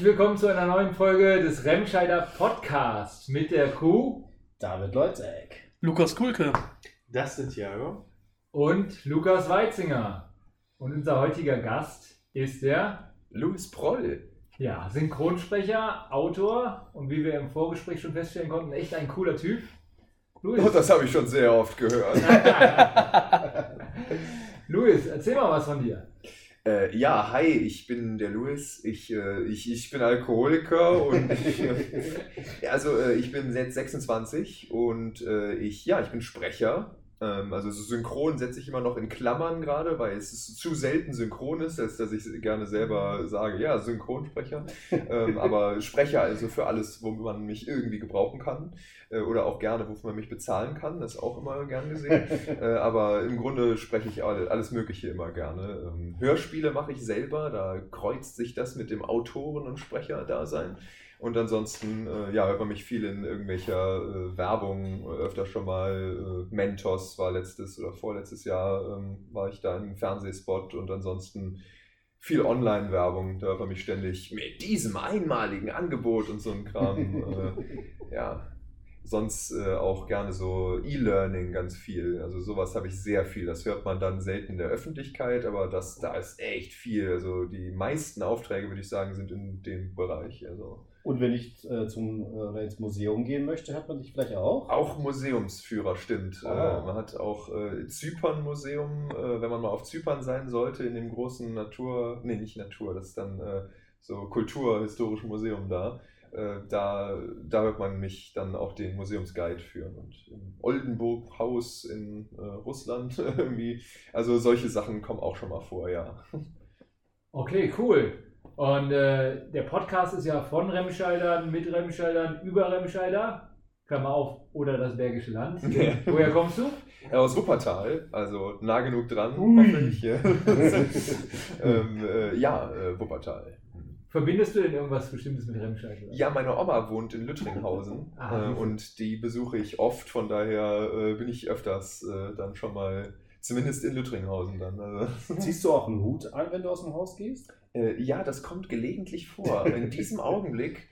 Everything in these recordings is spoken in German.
Herzlich willkommen zu einer neuen Folge des Remscheider Podcasts mit der Crew David Leutzek. Lukas Kulke. Dustin Thiago. und Lukas Weitzinger. Und unser heutiger Gast ist der Louis Proll. ja, Synchronsprecher, Autor und wie wir im Vorgespräch schon feststellen konnten, echt ein cooler Typ. Luis, Oh, das habe ich schon sehr oft gehört. Luis, erzähl mal was von dir. Äh, ja, hi, ich bin der Louis. Ich, äh, ich, ich bin Alkoholiker und ich, äh, also äh, ich bin jetzt 26 und äh, ich, ja, ich bin Sprecher. Ähm, also so synchron setze ich immer noch in Klammern gerade, weil es zu selten synchron ist, als dass ich gerne selber sage, ja, Synchronsprecher. ähm, aber Sprecher also für alles, wo man mich irgendwie gebrauchen kann äh, oder auch gerne, wofür man mich bezahlen kann, das ist auch immer gern gesehen. äh, aber im Grunde spreche ich alle, alles Mögliche immer gerne. Ähm, Hörspiele mache ich selber, da kreuzt sich das mit dem Autoren- und Sprecher-Dasein. Und ansonsten äh, ja, hört man mich viel in irgendwelcher äh, Werbung, äh, öfter schon mal. Äh, Mentos war letztes oder vorletztes Jahr, ähm, war ich da in einem Fernsehspot und ansonsten viel Online-Werbung. Da hört man mich ständig mit diesem einmaligen Angebot und so ein Kram. äh, ja, sonst äh, auch gerne so E-Learning ganz viel. Also sowas habe ich sehr viel. Das hört man dann selten in der Öffentlichkeit, aber das, da ist echt viel. Also die meisten Aufträge, würde ich sagen, sind in dem Bereich. Also Und wenn ich äh, zum, äh, ins Museum gehen möchte, hat man dich vielleicht auch? auch Museumsführer, stimmt. Ah. Äh, man hat auch äh, Zypern-Museum, äh, wenn man mal auf Zypern sein sollte, in dem großen Natur, nee, nicht Natur, das ist dann äh, so kulturhistorischen Museum da. Äh, da, da hört man mich dann auch den Museumsguide führen. Und im Oldenburg-Haus in äh, Russland irgendwie. Also solche Sachen kommen auch schon mal vor, ja. Okay, cool. Und äh, der Podcast ist ja von Remscheidern, mit Remscheidern, über Remscheider. Klammer auf, oder das Bergische Land. Ja. Woher kommst du? Ja, aus Wuppertal, also nah genug dran, hoffentlich. Ja, ähm, äh, ja äh, Wuppertal. Verbindest du denn irgendwas Bestimmtes mit Remscheid? oder? Ja, meine Oma wohnt in Lüttringhausen Ah, äh, und die besuche ich oft, von daher äh, bin ich öfters äh, dann schon mal, zumindest in Lüttringhausen dann. Also. Ziehst du auch einen Hut an, wenn du aus dem Haus gehst? Äh, ja, das kommt gelegentlich vor. In diesem Augenblick,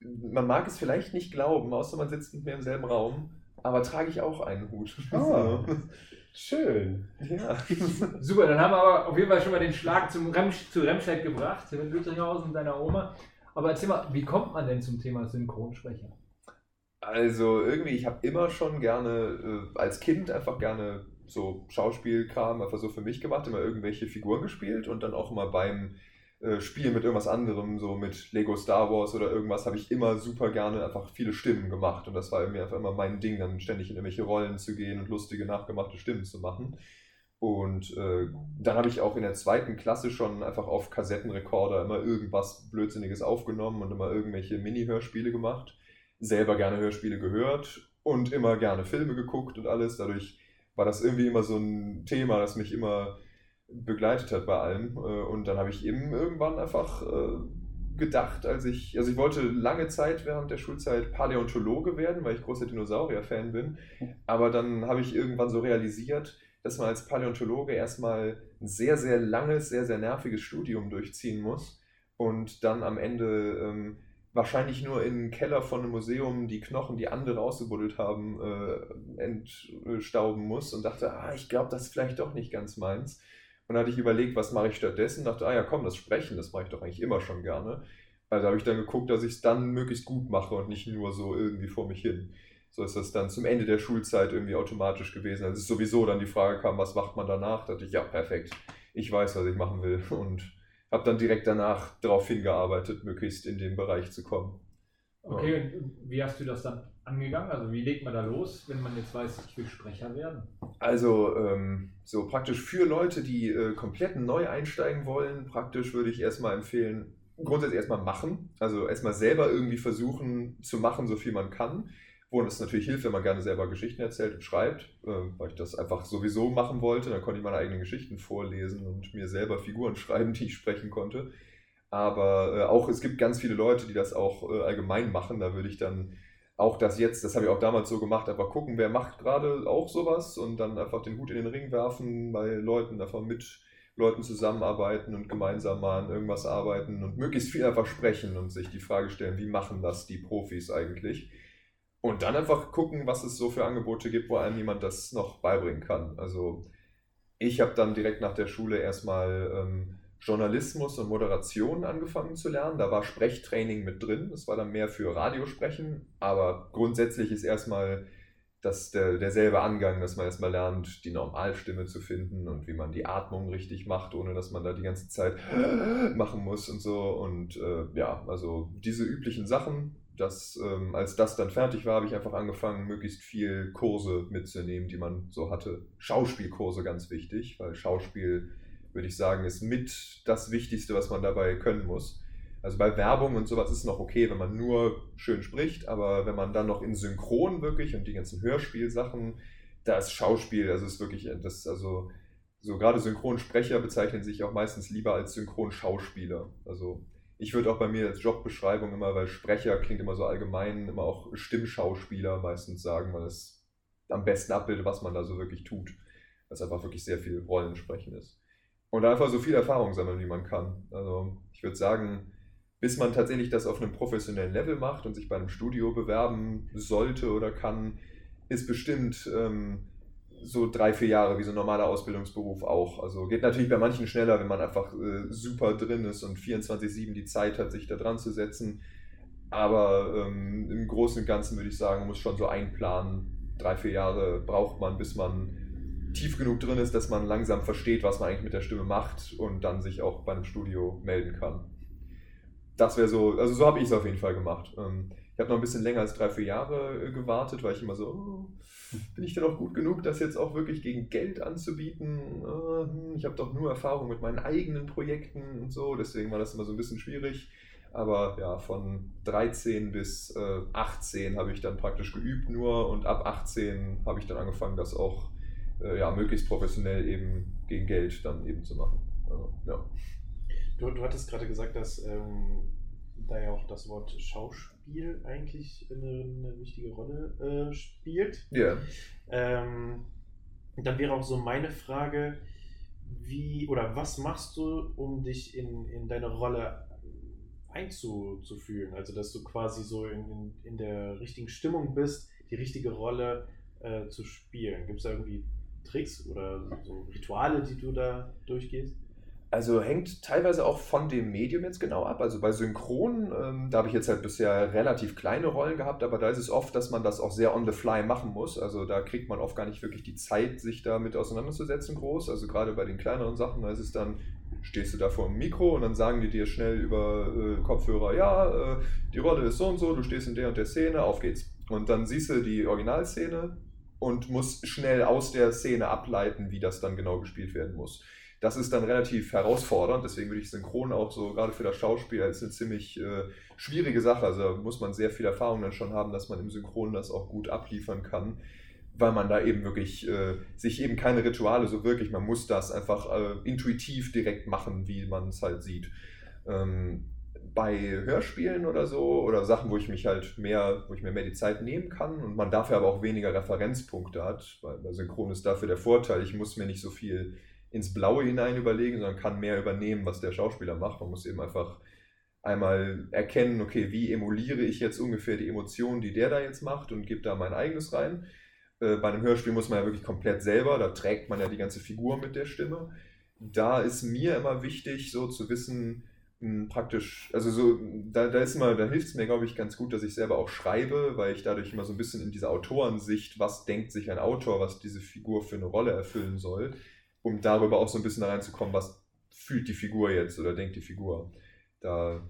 man mag es vielleicht nicht glauben, außer man sitzt mit mir im selben Raum, aber trage ich auch einen Hut. Ah. Schön. ja. Super, dann haben wir aber auf jeden Fall schon mal den Schlag zum Remsch zu Remscheid gebracht, mit Lüttringhausen und deiner Oma. Aber erzähl mal, wie kommt man denn zum Thema Synchronsprecher? Also irgendwie, ich habe immer schon gerne, äh, als Kind einfach gerne so Schauspielkram einfach so für mich gemacht, immer irgendwelche Figuren gespielt und dann auch immer beim äh, Spielen mit irgendwas anderem, so mit Lego Star Wars oder irgendwas, habe ich immer super gerne einfach viele Stimmen gemacht und das war irgendwie einfach immer mein Ding, dann ständig in irgendwelche Rollen zu gehen und lustige nachgemachte Stimmen zu machen. Und äh, dann habe ich auch in der zweiten Klasse schon einfach auf Kassettenrekorder immer irgendwas Blödsinniges aufgenommen und immer irgendwelche Mini-Hörspiele gemacht selber gerne Hörspiele gehört und immer gerne Filme geguckt und alles. Dadurch war das irgendwie immer so ein Thema, das mich immer begleitet hat bei allem. Äh, Und dann habe ich eben irgendwann einfach äh, gedacht, als ich, also ich wollte lange Zeit während der Schulzeit Paläontologe werden, weil ich großer Dinosaurier-Fan bin. Aber dann habe ich irgendwann so realisiert, dass man als Paläontologe erstmal ein sehr, sehr langes, sehr, sehr nerviges Studium durchziehen muss und dann am Ende ähm, wahrscheinlich nur im Keller von einem Museum die Knochen, die andere ausgebuddelt haben, äh, entstauben muss und dachte, ah, ich glaube, das ist vielleicht doch nicht ganz meins. Und dann hatte ich überlegt, was mache ich stattdessen? Dachte, ah ja, komm, das Sprechen, das mache ich doch eigentlich immer schon gerne. Also habe ich dann geguckt, dass ich es dann möglichst gut mache und nicht nur so irgendwie vor mich hin. So ist das dann zum Ende der Schulzeit irgendwie automatisch gewesen. Als es sowieso dann die Frage kam, was macht man danach, dachte ich, ja, perfekt. Ich weiß, was ich machen will und habe dann direkt danach darauf hingearbeitet, möglichst in den Bereich zu kommen. Okay, und wie hast du das dann angegangen? Also wie legt man da los, wenn man jetzt weiß, ich will Sprecher werden? Also ähm, so praktisch für Leute, die äh, komplett neu einsteigen wollen, praktisch würde ich erstmal empfehlen, grundsätzlich erstmal machen. Also erstmal selber irgendwie versuchen zu machen, so viel man kann. Wo es natürlich hilft, wenn man gerne selber Geschichten erzählt und schreibt, äh, weil ich das einfach sowieso machen wollte. Dann konnte ich meine eigenen Geschichten vorlesen und mir selber Figuren schreiben, die ich sprechen konnte. Aber äh, auch es gibt ganz viele Leute, die das auch äh, allgemein machen. Da würde ich dann auch das jetzt, das habe ich auch damals so gemacht, einfach gucken, wer macht gerade auch sowas und dann einfach den Hut in den Ring werfen, bei Leuten einfach mit Leuten zusammenarbeiten und gemeinsam mal an irgendwas arbeiten und möglichst viel einfach sprechen und sich die Frage stellen, wie machen das die Profis eigentlich? Und dann einfach gucken, was es so für Angebote gibt, wo einem jemand das noch beibringen kann. Also ich habe dann direkt nach der Schule erstmal ähm, Journalismus und Moderation angefangen zu lernen. Da war Sprechtraining mit drin. Das war dann mehr für Radiosprechen. Aber grundsätzlich ist erstmal das der, derselbe Angang, dass man erstmal lernt, die Normalstimme zu finden und wie man die Atmung richtig macht, ohne dass man da die ganze Zeit machen muss und so. Und äh, ja, also diese üblichen Sachen. Das, ähm, als das dann fertig war, habe ich einfach angefangen, möglichst viel Kurse mitzunehmen, die man so hatte. Schauspielkurse ganz wichtig, weil Schauspiel würde ich sagen, ist mit das Wichtigste, was man dabei können muss. Also bei Werbung und sowas ist es noch okay, wenn man nur schön spricht, aber wenn man dann noch in Synchron wirklich und die ganzen Hörspielsachen, da ist Schauspiel, also ist wirklich, das, also so gerade Synchronsprecher bezeichnen sich auch meistens lieber als Synchronschauspieler. Also ich würde auch bei mir als Jobbeschreibung immer, weil Sprecher klingt immer so allgemein, immer auch Stimmschauspieler meistens sagen, weil es am besten abbildet, was man da so wirklich tut. Es einfach wirklich sehr viel Rollensprechen ist und einfach so viel Erfahrung sammeln, wie man kann. Also ich würde sagen, bis man tatsächlich das auf einem professionellen Level macht und sich bei einem Studio bewerben sollte oder kann, ist bestimmt ähm, so drei, vier Jahre wie so ein normaler Ausbildungsberuf auch. Also geht natürlich bei manchen schneller, wenn man einfach äh, super drin ist und 24-7 die Zeit hat, sich da dran zu setzen. Aber ähm, im Großen und Ganzen würde ich sagen, muss schon so einplanen. Drei, vier Jahre braucht man, bis man tief genug drin ist, dass man langsam versteht, was man eigentlich mit der Stimme macht und dann sich auch bei einem Studio melden kann. Das wäre so, also so habe ich es auf jeden Fall gemacht. Ähm, ich habe noch ein bisschen länger als drei, vier Jahre äh, gewartet, weil ich immer so, oh, bin ich denn auch gut genug, das jetzt auch wirklich gegen Geld anzubieten? Äh, ich habe doch nur Erfahrung mit meinen eigenen Projekten und so, deswegen war das immer so ein bisschen schwierig. Aber ja, von 13 bis 18 habe ich dann praktisch geübt nur und ab 18 habe ich dann angefangen, das auch äh, ja, möglichst professionell eben gegen Geld dann eben zu machen. Also, ja. Du, du hattest gerade gesagt, dass ähm, da ja auch das Wort Schauspiel eigentlich eine, eine wichtige Rolle äh, spielt. Ja. Ähm, dann wäre auch so meine Frage, wie oder was machst du, um dich in, in deine Rolle einzufühlen? Also, dass du quasi so in, in, in der richtigen Stimmung bist, die richtige Rolle äh, zu spielen. Gibt es da irgendwie Tricks oder so Rituale, die du da durchgehst? Also hängt teilweise auch von dem Medium jetzt genau ab. Also bei Synchron, ähm, da habe ich jetzt halt bisher relativ kleine Rollen gehabt, aber da ist es oft, dass man das auch sehr on the fly machen muss. Also da kriegt man oft gar nicht wirklich die Zeit, sich damit auseinanderzusetzen groß. Also gerade bei den kleineren Sachen, da ist es dann, stehst du da vor dem Mikro und dann sagen die dir schnell über äh, Kopfhörer, ja, äh, die Rolle ist so und so, du stehst in der und der Szene, auf geht's. Und dann siehst du die Originalszene, und muss schnell aus der Szene ableiten, wie das dann genau gespielt werden muss. Das ist dann relativ herausfordernd, deswegen würde ich Synchron auch so, gerade für das Schauspiel, als eine ziemlich äh, schwierige Sache. Also da muss man sehr viel Erfahrung dann schon haben, dass man im Synchron das auch gut abliefern kann, weil man da eben wirklich äh, sich eben keine Rituale so wirklich, man muss das einfach äh, intuitiv direkt machen, wie man es halt sieht. Ähm, bei Hörspielen oder so oder Sachen, wo ich mich halt mehr, wo ich mir mehr die Zeit nehmen kann und man dafür aber auch weniger Referenzpunkte hat, weil bei Synchron ist dafür der Vorteil, ich muss mir nicht so viel ins Blaue hinein überlegen, sondern kann mehr übernehmen, was der Schauspieler macht. Man muss eben einfach einmal erkennen, okay, wie emuliere ich jetzt ungefähr die Emotionen, die der da jetzt macht und gebe da mein eigenes rein. Äh, bei einem Hörspiel muss man ja wirklich komplett selber, da trägt man ja die ganze Figur mit der Stimme. Da ist mir immer wichtig, so zu wissen, praktisch, also so, da, da ist immer, da hilft es mir, glaube ich, ganz gut, dass ich selber auch schreibe, weil ich dadurch immer so ein bisschen in diese Autorensicht, was denkt sich ein Autor, was diese Figur für eine Rolle erfüllen soll, um darüber auch so ein bisschen reinzukommen, was fühlt die Figur jetzt oder denkt die Figur. Da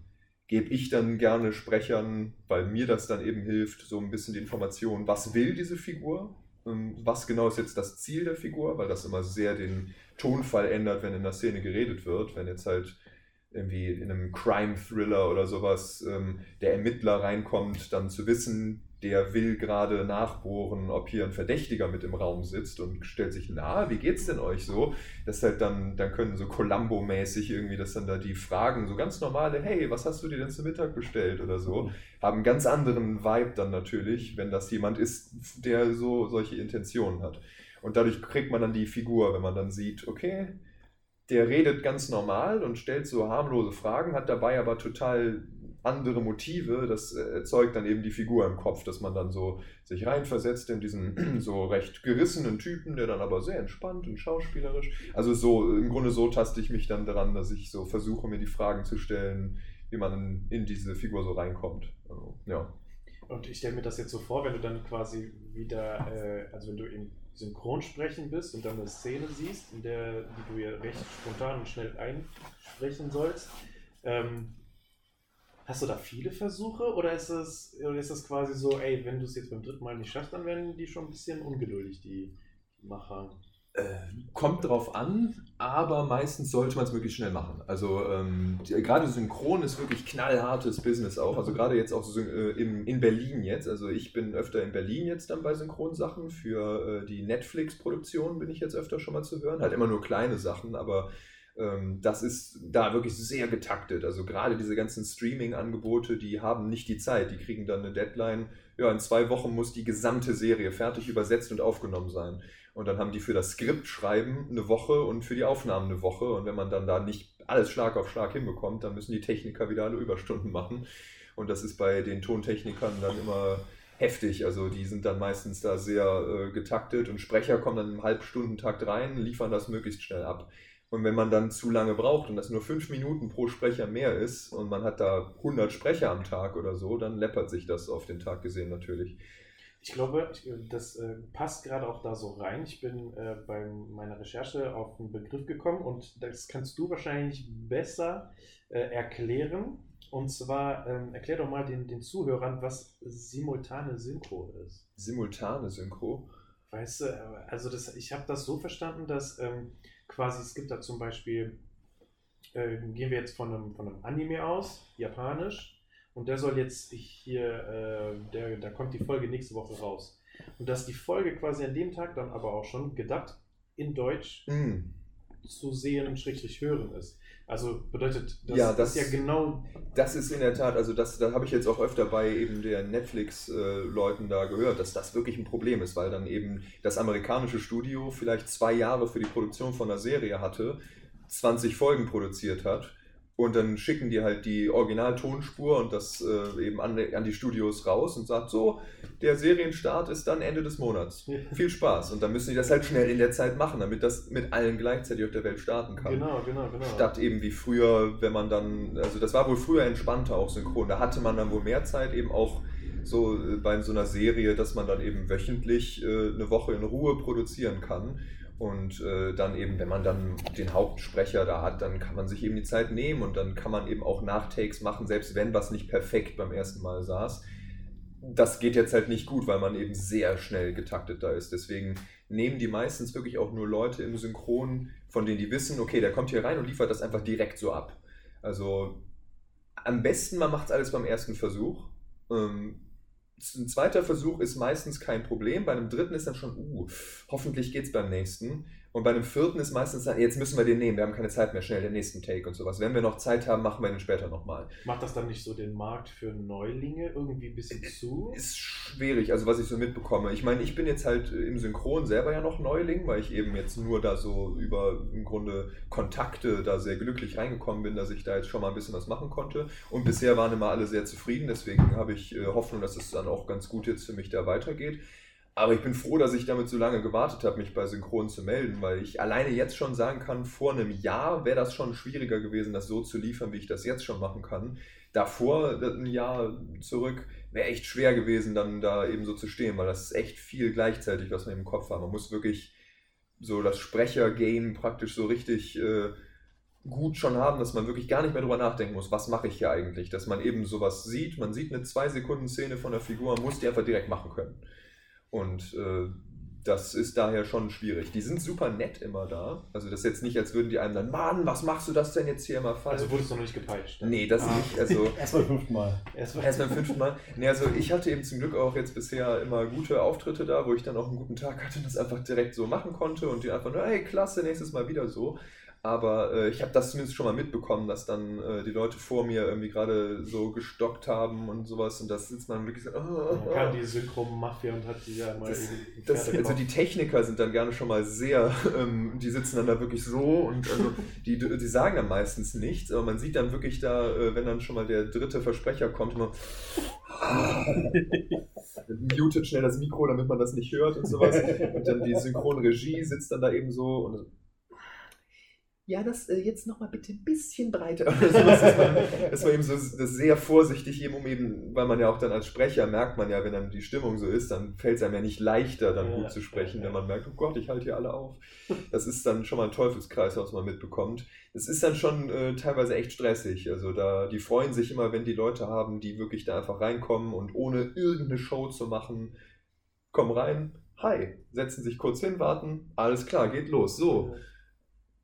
gebe ich dann gerne Sprechern, weil mir das dann eben hilft, so ein bisschen die Information, was will diese Figur, ähm, was genau ist jetzt das Ziel der Figur, weil das immer sehr den Tonfall ändert, wenn in der Szene geredet wird, wenn jetzt halt irgendwie in einem Crime-Thriller oder sowas ähm, der Ermittler reinkommt, dann zu wissen, der will gerade nachbohren, ob hier ein Verdächtiger mit im Raum sitzt und stellt sich nahe, wie geht's denn euch so? Das halt dann, dann können so Columbo-mäßig irgendwie, dass dann da die Fragen, so ganz normale, hey, was hast du dir denn zum Mittag bestellt oder so, haben einen ganz anderen Vibe dann natürlich, wenn das jemand ist, der so solche Intentionen hat. Und dadurch kriegt man dann die Figur, wenn man dann sieht, okay, der redet ganz normal und stellt so harmlose Fragen, hat dabei aber total andere Motive. Das äh, erzeugt dann eben die Figur im Kopf, dass man dann so sich reinversetzt in diesen so recht gerissenen Typen, der dann aber sehr entspannt und schauspielerisch. Also so im Grunde so taste ich mich dann daran, dass ich so versuche, mir die Fragen zu stellen, wie man in diese Figur so reinkommt. Also, ja. Und ich stelle mir das jetzt so vor, wenn du dann quasi wieder, äh, also wenn du im Synchronsprechen bist und dann eine Szene siehst, in der die du ja recht spontan und schnell einsprechen sollst. Ähm, hast du da viele Versuche oder ist es oder ist das quasi so, ey, wenn du es jetzt beim dritten Mal nicht schaffst, dann werden die schon ein bisschen ungeduldig, die Macher? Äh, kommt drauf an, aber meistens sollte man es möglichst schnell machen. Also ähm, gerade Synchron ist wirklich knallhartes Business auch. Also gerade jetzt auch so, äh, im, in Berlin jetzt. Also ich bin öfter in Berlin jetzt dann bei Synchronsachen. Für äh, die Netflix-Produktion bin ich jetzt öfter schon mal zu hören. Halt immer nur kleine Sachen, aber ähm, das ist da wirklich sehr getaktet. Also gerade diese ganzen Streaming-Angebote, die haben nicht die Zeit. Die kriegen dann eine Deadline. Ja, in zwei Wochen muss die gesamte Serie fertig übersetzt und aufgenommen sein. Und dann haben die für das Skript schreiben eine Woche und für die Aufnahmen eine Woche. Und wenn man dann da nicht alles Schlag auf Schlag hinbekommt, dann müssen die Techniker wieder alle Überstunden machen. Und das ist bei den Tontechnikern dann immer heftig. Also die sind dann meistens da sehr äh, getaktet und Sprecher kommen dann im Halbstundentakt rein, liefern das möglichst schnell ab. Und wenn man dann zu lange braucht und das nur fünf Minuten pro Sprecher mehr ist und man hat da 100 Sprecher am Tag oder so, dann läppert sich das auf den Tag gesehen natürlich. Ich glaube, das äh, passt gerade auch da so rein. Ich bin äh, bei meiner Recherche auf einen Begriff gekommen und das kannst du wahrscheinlich besser äh, erklären. Und zwar ähm, erklär doch mal den, den Zuhörern, was simultane Synchro ist. Simultane Synchro? Weißt du, also das, ich habe das so verstanden, dass ähm, quasi es gibt da zum Beispiel, äh, gehen wir jetzt von einem, von einem Anime aus, japanisch, und der soll jetzt hier, äh, der, da kommt die Folge nächste Woche raus. Und dass die Folge quasi an dem Tag dann aber auch schon gedacht in Deutsch Mm. zu sehen und schrägstrich hören ist. Also bedeutet, das, Ja, das- ist ja genau. Das ist in der Tat, also das, da habe ich jetzt auch öfter bei eben der Netflix-Leuten da gehört, dass das wirklich ein Problem ist, weil dann eben das amerikanische Studio vielleicht zwei Jahre für die Produktion von einer Serie hatte, 20 Folgen produziert hat und dann schicken die halt die Originaltonspur und das äh, eben an, an die Studios raus und sagt so, der Serienstart ist dann Ende des Monats. Viel Spaß. Und dann müssen die das halt schnell in der Zeit machen, damit das mit allen gleichzeitig auf der Welt starten kann. Genau, genau, genau. Statt eben wie früher, wenn man dann, also das war wohl früher entspannter auch synchron. Da hatte man dann wohl mehr Zeit eben auch so äh, bei so einer Serie, dass man dann eben wöchentlich äh, eine Woche in Ruhe produzieren kann. Und äh, dann eben, wenn man dann den Hauptsprecher da hat, dann kann man sich eben die Zeit nehmen und dann kann man eben auch Nachtakes machen, selbst wenn was nicht perfekt beim ersten Mal saß. Das geht jetzt halt nicht gut, weil man eben sehr schnell getaktet da ist. Deswegen nehmen die meistens wirklich auch nur Leute im Synchron, von denen die wissen, okay, der kommt hier rein und liefert das einfach direkt so ab. Also am besten, man macht es alles beim ersten Versuch. Ähm, ein zweiter Versuch ist meistens kein Problem. Bei einem dritten ist dann schon, uh, hoffentlich geht's beim nächsten. Und bei einem vierten ist meistens dann, jetzt müssen wir den nehmen, wir haben keine Zeit mehr, schnell den nächsten Take und sowas. Wenn wir noch Zeit haben, machen wir den später nochmal. Macht das dann nicht so den Markt für Neulinge irgendwie ein bisschen zu? Ist schwierig, also was ich so mitbekomme. Ich meine, ich bin jetzt halt im Synchron selber ja noch Neuling, weil ich eben jetzt nur da so über im Grunde Kontakte da sehr glücklich reingekommen bin, dass ich da jetzt schon mal ein bisschen was machen konnte. Und bisher waren immer alle sehr zufrieden, deswegen habe ich äh, Hoffnung, dass es dann auch ganz gut jetzt für mich da weitergeht. Aber ich bin froh, dass ich damit so lange gewartet habe, mich bei Synchron zu melden, weil ich alleine jetzt schon sagen kann, vor einem Jahr wäre das schon schwieriger gewesen, das so zu liefern, wie ich das jetzt schon machen kann. Davor, ein Jahr zurück, wäre echt schwer gewesen, dann da eben so zu stehen, weil das ist echt viel gleichzeitig, was man im Kopf hat. Man muss wirklich so das Sprechergame praktisch so richtig äh, gut schon haben, dass man wirklich gar nicht mehr drüber nachdenken muss, was mache ich hier eigentlich. Dass man eben sowas sieht, man sieht eine 2-Sekunden-Szene von der Figur, man muss die einfach direkt machen können. Und äh, das ist daher schon schwierig. Die sind super nett immer da. Also das ist jetzt nicht, als würden die einem dann, Mann, was machst du das denn jetzt hier immer falsch? Also wurdest du noch nicht gepeitscht? nee, das Ah. nicht. Also Erst beim fünften Mal. Erstmal erst beim fünften Mal. Nee, also ich hatte eben zum Glück auch jetzt bisher immer gute Auftritte da, wo ich dann auch einen guten Tag hatte und das einfach direkt so machen konnte und die einfach nur, hey, klasse, nächstes Mal wieder so. Aber äh, ich habe das zumindest schon mal mitbekommen, dass dann äh, die Leute vor mir irgendwie gerade so gestockt haben und sowas. Und das sitzt man wirklich so. Oh, Man kann die Synchro-Mafia und hat die ja mal Das- das, also die Techniker sind dann gerne schon mal sehr, ähm, die sitzen dann da wirklich so und also die, die sagen dann meistens nichts, aber man sieht dann wirklich da, äh, wenn dann schon mal der dritte Versprecher kommt, immer mutet schnell das Mikro, damit man das nicht hört und sowas. Und dann die Synchronregie sitzt dann da eben so und so, ja, das äh, jetzt nochmal bitte ein bisschen breiter. Das war, das war eben so sehr vorsichtig, eben, um eben, weil man ja auch dann als Sprecher merkt man ja, wenn dann die Stimmung so ist, dann fällt es einem ja nicht leichter, dann Ja, gut zu sprechen, ja, wenn ja. man merkt, oh Gott, ich halte hier alle auf. Das ist dann schon mal ein Teufelskreis, was man mitbekommt. Es ist dann schon äh, teilweise echt stressig. Also da, die freuen sich immer, wenn die Leute haben, die wirklich da einfach reinkommen und ohne irgendeine Show zu machen, kommen rein, hi, setzen sich kurz hin, warten, alles klar, geht los, so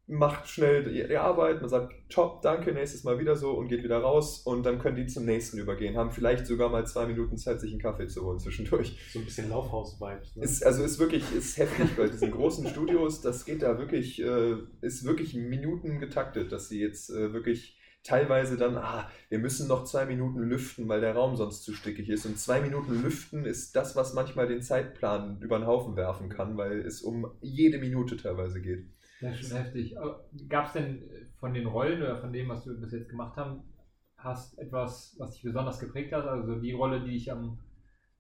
macht schnell die, Arbeit, man sagt, top, danke, nächstes Mal wieder so und geht wieder raus und dann können die zum nächsten übergehen, haben vielleicht sogar mal zwei Minuten Zeit, sich einen Kaffee zu holen zwischendurch. So ein bisschen Laufhaus-Vibes. Ne? Ist, also ist wirklich ist heftig bei diesen großen Studios, das geht da wirklich, äh, ist wirklich Minuten getaktet, dass sie jetzt äh, wirklich teilweise dann, ah, wir müssen noch zwei Minuten lüften, weil der Raum sonst zu stickig ist. Und zwei Minuten lüften ist das, was manchmal den Zeitplan über den Haufen werfen kann, weil es um jede Minute teilweise geht. Das ist schon heftig. Gab es denn von den Rollen oder von dem, was wir bis jetzt gemacht hast etwas, was dich besonders geprägt hat? Also die Rolle, die dich am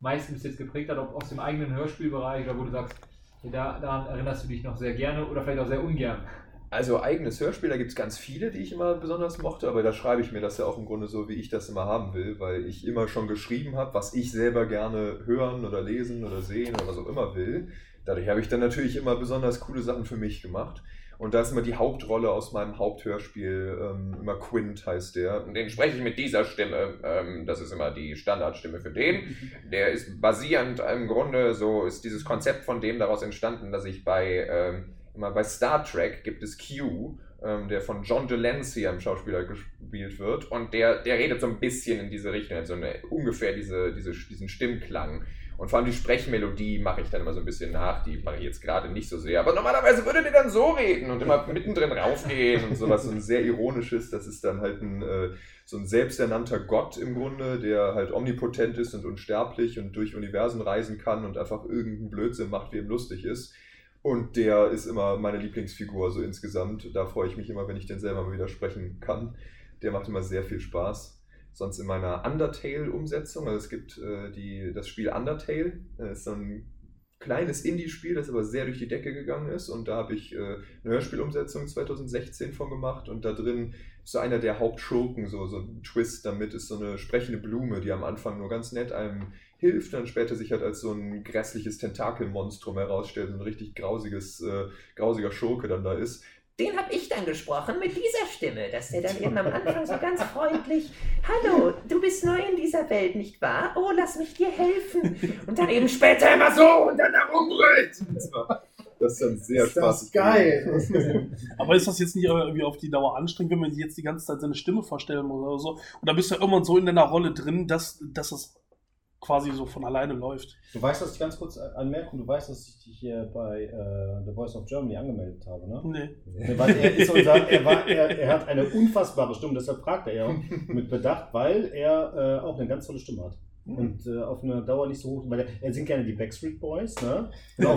meisten bis jetzt geprägt hat, ob aus dem eigenen Hörspielbereich oder wo du sagst, da, daran erinnerst du dich noch sehr gerne oder vielleicht auch sehr ungern. Also eigenes Hörspiel, da gibt es ganz viele, die ich immer besonders mochte, aber da schreibe ich mir das ja auch im Grunde so, wie ich das immer haben will, weil ich immer schon geschrieben habe, was ich selber gerne hören oder lesen oder sehen oder was auch immer will. Dadurch habe ich dann natürlich immer besonders coole Sachen für mich gemacht. Und da ist immer die Hauptrolle aus meinem Haupthörspiel, ähm, immer Quint heißt der. Und Den spreche ich mit dieser Stimme. Ähm, das ist immer die Standardstimme für den. Der ist basierend im Grunde, so ist dieses Konzept von dem daraus entstanden, dass ich bei, ähm, immer bei Star Trek gibt es Q, ähm, der von John Delancey, einem Schauspieler, gespielt wird. Und der, der redet so ein bisschen in diese Richtung, also eine, ungefähr diese, diese, diesen Stimmklang. Und vor allem die Sprechmelodie mache ich dann immer so ein bisschen nach. Die mache ich jetzt gerade nicht so sehr. Aber normalerweise würde der dann so reden und immer mittendrin raufgehen und sowas. So ein sehr ironisches. Das ist dann halt ein, äh, so ein selbsternannter Gott im Grunde, der halt omnipotent ist und unsterblich und durch Universen reisen kann und einfach irgendeinen Blödsinn macht, wie ihm lustig ist. Und der ist immer meine Lieblingsfigur, so insgesamt. Da freue ich mich immer, wenn ich den selber mal wieder sprechen kann. Der macht immer sehr viel Spaß sonst in meiner Undertale-Umsetzung. Also es gibt äh, die, das Spiel Undertale, das ist so ein kleines Indie-Spiel, das aber sehr durch die Decke gegangen ist. Und da habe ich äh, eine Hörspielumsetzung 2016 von gemacht. Und da drin ist so einer der Hauptschurken, so, so ein Twist damit, ist so eine sprechende Blume, die am Anfang nur ganz nett einem hilft, dann später sich halt als so ein grässliches Tentakelmonstrum herausstellt, so ein richtig grausiges, äh, grausiger Schurke dann da ist. Den habe ich dann gesprochen mit dieser Stimme, dass der dann eben am Anfang so ganz freundlich, hallo, du bist neu in dieser Welt, nicht wahr? Oh, lass mich dir helfen. Und dann eben später immer so und dann herumbrüllt. Das, war, das ist dann sehr Ist das spaßig. geil. Aber ist das jetzt nicht irgendwie auf die Dauer anstrengend, wenn man sich jetzt die ganze Zeit seine Stimme vorstellen muss oder so? Und da bist du irgendwann so in deiner Rolle drin, dass, dass es quasi so von alleine läuft. Du weißt, dass ich ganz kurz anmerken, du weißt, dass ich dich hier bei äh, The Voice of Germany angemeldet habe, ne? Nee. Weil er, ist unser, er, war, er, er hat eine unfassbare Stimme, deshalb fragt er ja mit Bedacht, weil er äh, auch eine ganz tolle Stimme hat. Und äh, auf eine Dauer nicht so hoch, weil er, er singt gerne die Backstreet Boys, ne?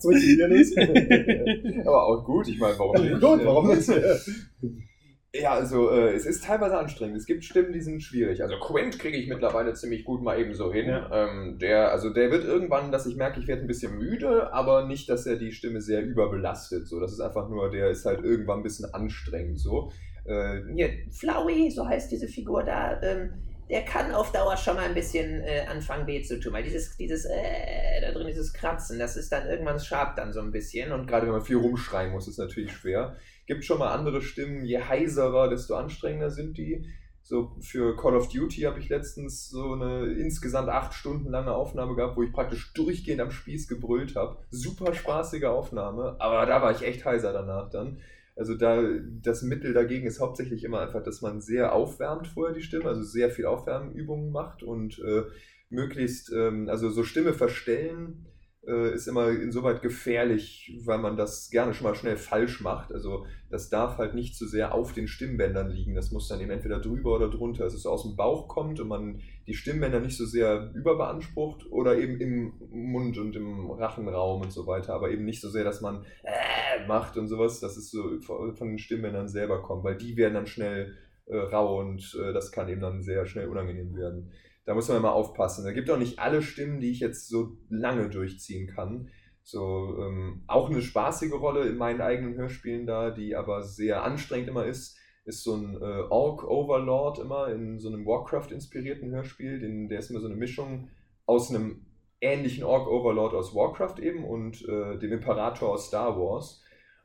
So ist wieder nicht. Aber auch gut, ich meine, warum nicht? Gut, warum nicht? Ja, also äh, es ist teilweise anstrengend. Es gibt Stimmen, die sind schwierig. Also Quint kriege ich mittlerweile ziemlich gut mal eben so hin. Ja. Ähm, der, also der wird irgendwann, dass ich merke, ich werde ein bisschen müde, aber nicht, dass er die Stimme sehr überbelastet. So, das ist einfach nur, der ist halt irgendwann ein bisschen anstrengend. So, äh, Hier, Flowey, so heißt diese Figur da, ähm, der kann auf Dauer schon mal ein bisschen äh, anfangen weh zu tun, weil dieses, dieses, äh, da drin dieses Kratzen, das ist dann irgendwann schabt dann so ein bisschen und und gerade wenn man viel rumschreien muss, ist natürlich schwer. Gibt schon mal andere Stimmen, je heiserer, desto anstrengender sind die. So für Call of Duty habe ich letztens so eine insgesamt acht Stunden lange Aufnahme gehabt, wo ich praktisch durchgehend am Spieß gebrüllt habe. Super spaßige Aufnahme, aber da war ich echt heiser danach dann. Also da das Mittel dagegen ist hauptsächlich immer einfach, dass man sehr aufwärmt vorher die Stimme, also sehr viel Aufwärmübungen macht und äh, möglichst, ähm, also so Stimme verstellen äh, ist immer insoweit gefährlich, weil man das gerne schon mal schnell falsch macht. Also das darf halt nicht zu sehr auf den Stimmbändern liegen. Das muss dann eben entweder drüber oder drunter, dass es aus dem Bauch kommt und man die Stimmbänder nicht so sehr überbeansprucht oder eben im Mund und im Rachenraum und so weiter, aber eben nicht so sehr, dass man äh, macht und sowas, dass es so von den Stimmbändern selber kommt, weil die werden dann schnell äh, rau und äh, das kann eben dann sehr schnell unangenehm werden. Da muss man immer aufpassen. Da gibt auch nicht alle Stimmen, die ich jetzt so lange durchziehen kann. So, ähm, auch eine spaßige Rolle in meinen eigenen Hörspielen da, die aber sehr anstrengend immer ist, ist so ein äh, Orc Overlord immer in so einem Warcraft-inspirierten Hörspiel. Den, der ist immer so eine Mischung aus einem ähnlichen Orc Overlord aus Warcraft eben und äh, dem Imperator aus Star Wars.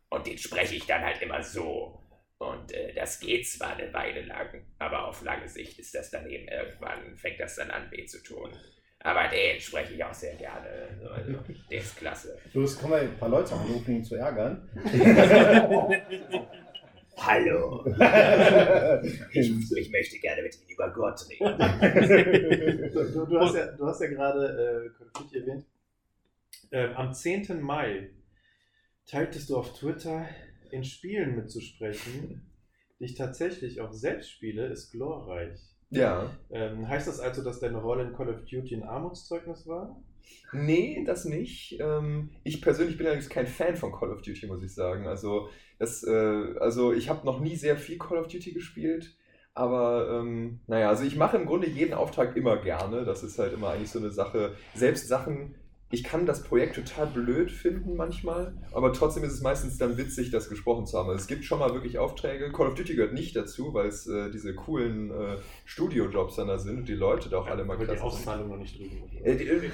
Und den spreche ich dann halt immer so. Und äh, das geht zwar eine Weile lang, aber auf lange Sicht ist das dann eben irgendwann, fängt das dann an weh zu tun. Aber den spreche ich auch sehr gerne. Also, der ist klasse. Los, können wir ein paar Leute anrufen, ihn zu ärgern. Hallo. Ich, ich möchte gerne mit Ihnen über Gott reden. Du, du, hast ja, du hast ja gerade äh, Duty erwähnt. Ähm, am 10. Mai teiltest du auf Twitter, in Spielen mitzusprechen, die ich tatsächlich auch selbst spiele, ist glorreich. Ja. Ähm, heißt das also, dass deine Rolle in Call of Duty ein Armutszeugnis war? Nee, das nicht. Ähm, ich persönlich bin allerdings kein Fan von Call of Duty, muss ich sagen. Also, das, äh, also ich habe noch nie sehr viel Call of Duty gespielt. Aber ähm, naja, also ich mache im Grunde jeden Auftrag immer gerne. Das ist halt immer eigentlich so eine Sache. Selbst Sachen, ich kann das Projekt total blöd finden manchmal, aber trotzdem ist es meistens dann witzig, das gesprochen zu haben. Also es gibt schon mal wirklich Aufträge. Call of Duty gehört nicht dazu, weil es äh, diese coolen äh, Studiojobs dann da sind und die Leute da auch alle mal Weil die klasse sind. Auszahlung noch nicht drüben ist. Äh, die, äh,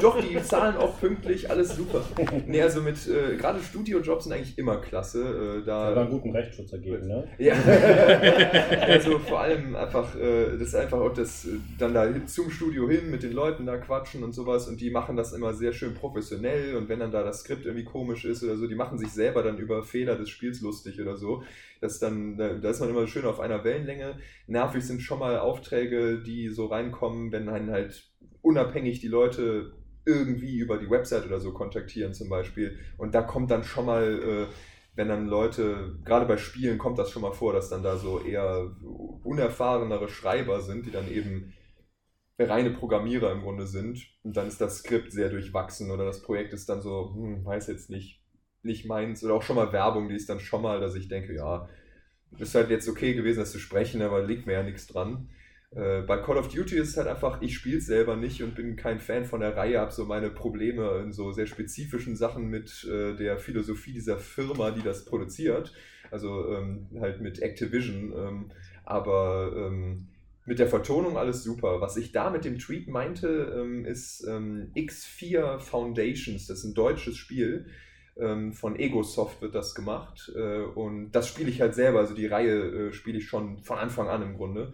doch, die zahlen auch pünktlich, alles super. Nee, also mit, äh, gerade Studiojobs sind eigentlich immer klasse. Äh, da, Aber einen guten Rechtsschutz ergeben, ne? ja. also vor allem einfach, äh, das ist einfach auch das, dann da hin- zum Studio hin, mit den Leuten da quatschen und sowas und die machen das immer sehr schön professionell und wenn dann da das Skript irgendwie komisch ist oder so, die machen sich selber dann über Fehler des Spiels lustig oder so. Das dann, da da ist man immer schön auf einer Wellenlänge. Nervig sind schon mal Aufträge, die so reinkommen, wenn einen halt unabhängig die Leute irgendwie über die Website oder so kontaktieren zum Beispiel. Und da kommt dann schon mal, äh, wenn dann Leute, gerade bei Spielen kommt das schon mal vor, dass dann da so eher unerfahrenere Schreiber sind, die dann eben reine Programmierer im Grunde sind. Und dann ist das Skript sehr durchwachsen oder das Projekt ist dann so, hm, weiß jetzt nicht, nicht meins. Oder auch schon mal Werbung, die ist dann schon mal, dass ich denke, ja, ist halt jetzt okay gewesen, das zu sprechen, aber liegt mir ja nichts dran. Äh, bei Call of Duty ist es halt einfach, ich spiele es selber nicht und bin kein Fan von der Reihe, habe so meine Probleme in so sehr spezifischen Sachen mit äh, der Philosophie dieser Firma, die das produziert. Also ähm, halt mit Activision. Ähm, aber ähm, mit der Vertonung alles super. Was ich da mit dem Tweet meinte, ähm, ist ähm, X4 Foundations. Das ist ein deutsches Spiel. Ähm, von Egosoft wird das gemacht. Äh, und das spiele ich halt selber. Also die Reihe äh, spiele ich schon von Anfang an im Grunde.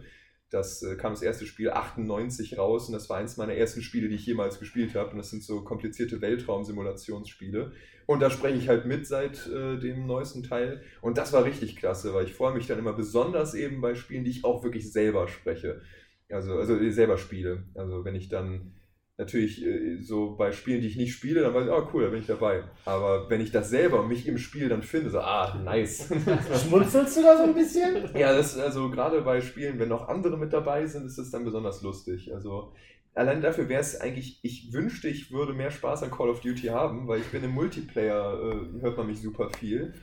Das äh, kam das erste Spiel 98 raus und das war eins meiner ersten Spiele, die ich jemals gespielt habe. Und das sind so komplizierte Weltraumsimulationsspiele. Und da spreche ich halt mit seit äh, dem neuesten Teil. Und das war richtig klasse, weil ich freue mich dann immer besonders eben bei Spielen, die ich auch wirklich selber spreche. Also, also selber spiele. Also wenn ich dann natürlich äh, so bei Spielen, die ich nicht spiele, dann weiß ich, oh cool, da bin ich dabei. Aber wenn ich das selber mich im Spiel dann finde, so, ah, nice. Schmunzelst du da so ein bisschen? Ja, das also gerade bei Spielen, wenn noch andere mit dabei sind, ist das dann besonders lustig. Also allein dafür wäre es eigentlich, ich wünschte, ich würde mehr Spaß an Call of Duty haben, weil ich bin im Multiplayer, äh, hört man mich super viel.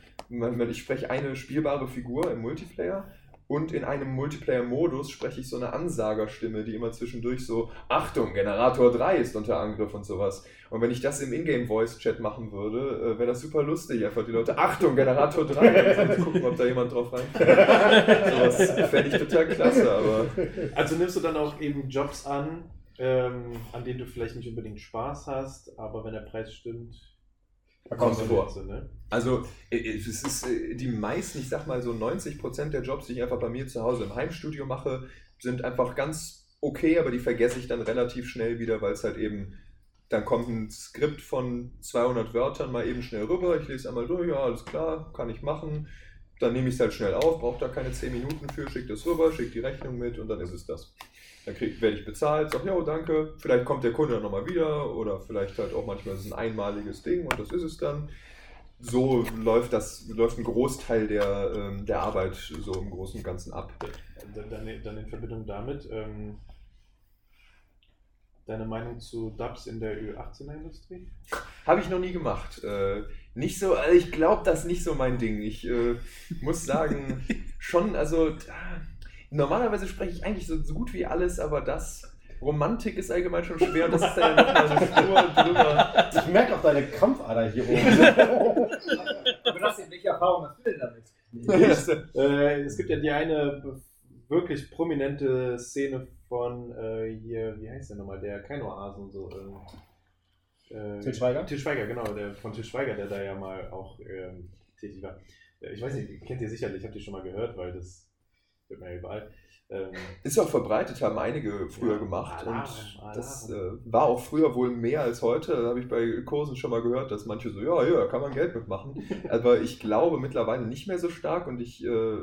Ich spreche eine spielbare Figur im Multiplayer und in einem Multiplayer-Modus spreche ich so eine Ansagerstimme, die immer zwischendurch so, Achtung, Generator 3 ist unter Angriff und sowas. Und wenn ich das im Ingame-Voice-Chat machen würde, äh, wäre das super lustig. Einfach die Leute, Achtung, Generator 3. Dann gucken, ob da jemand drauf rein. sowas fände ich total klasse, aber Also nimmst du dann auch eben Jobs an, ähm, an denen du vielleicht nicht unbedingt Spaß hast, aber wenn der Preis stimmt, Kommst du vor. So, ne? Also, äh, es ist äh, die meisten, ich sag mal so 90% der Jobs, die ich einfach bei mir zu Hause im Heimstudio mache, sind einfach ganz okay, aber die vergesse ich dann relativ schnell wieder, weil es halt eben, dann kommt ein Skript von 200 Wörtern mal eben schnell rüber, ich lese einmal durch, ja, alles klar, kann ich machen. dann nehme ich es halt schnell auf, brauche da keine 10 Minuten für, schicke das rüber, schicke die Rechnung mit und dann ist es das. Dann werde ich bezahlt, sage, ja, danke, vielleicht kommt der Kunde dann nochmal wieder oder vielleicht halt auch manchmal ist es ein einmaliges Ding und das ist es dann. So läuft das, läuft ein Großteil der, ähm, der Arbeit so im Großen und Ganzen ab. Dann, dann, in Verbindung damit, ähm, deine Meinung zu Dubs in der Ü18er-Industrie? Habe ich noch nie gemacht. Äh, nicht so, also ich glaube, das ist nicht so mein Ding. Ich äh, muss sagen, schon, also ah, normalerweise spreche ich eigentlich so, so gut wie alles, aber das. Romantik ist allgemein schon schwer und das ist dann ja nochmal eine Spur drüber. Ich merke auch deine Krampfader hier oben. Aber das, welche Erfahrung hast du denn damit? äh, es gibt ja die eine wirklich prominente Szene von äh, hier, wie heißt der nochmal, der kein Oasen und so. Ähm, äh, Til Schweiger? Til Schweiger, genau, der von Til Schweiger, der da ja mal auch ähm, tätig war. Äh, Ich weiß nicht, kennt ihr sicherlich, ich habe die schon mal gehört, weil das hört man ja überall. Ähm, Ist auch verbreitet, haben einige früher Ja, gemacht Alarm, und das äh, war auch früher wohl mehr als heute. Da habe ich bei Kursen schon mal gehört, dass manche so, ja, ja, kann man Geld mitmachen. Aber ich glaube mittlerweile nicht mehr so stark und ich, äh,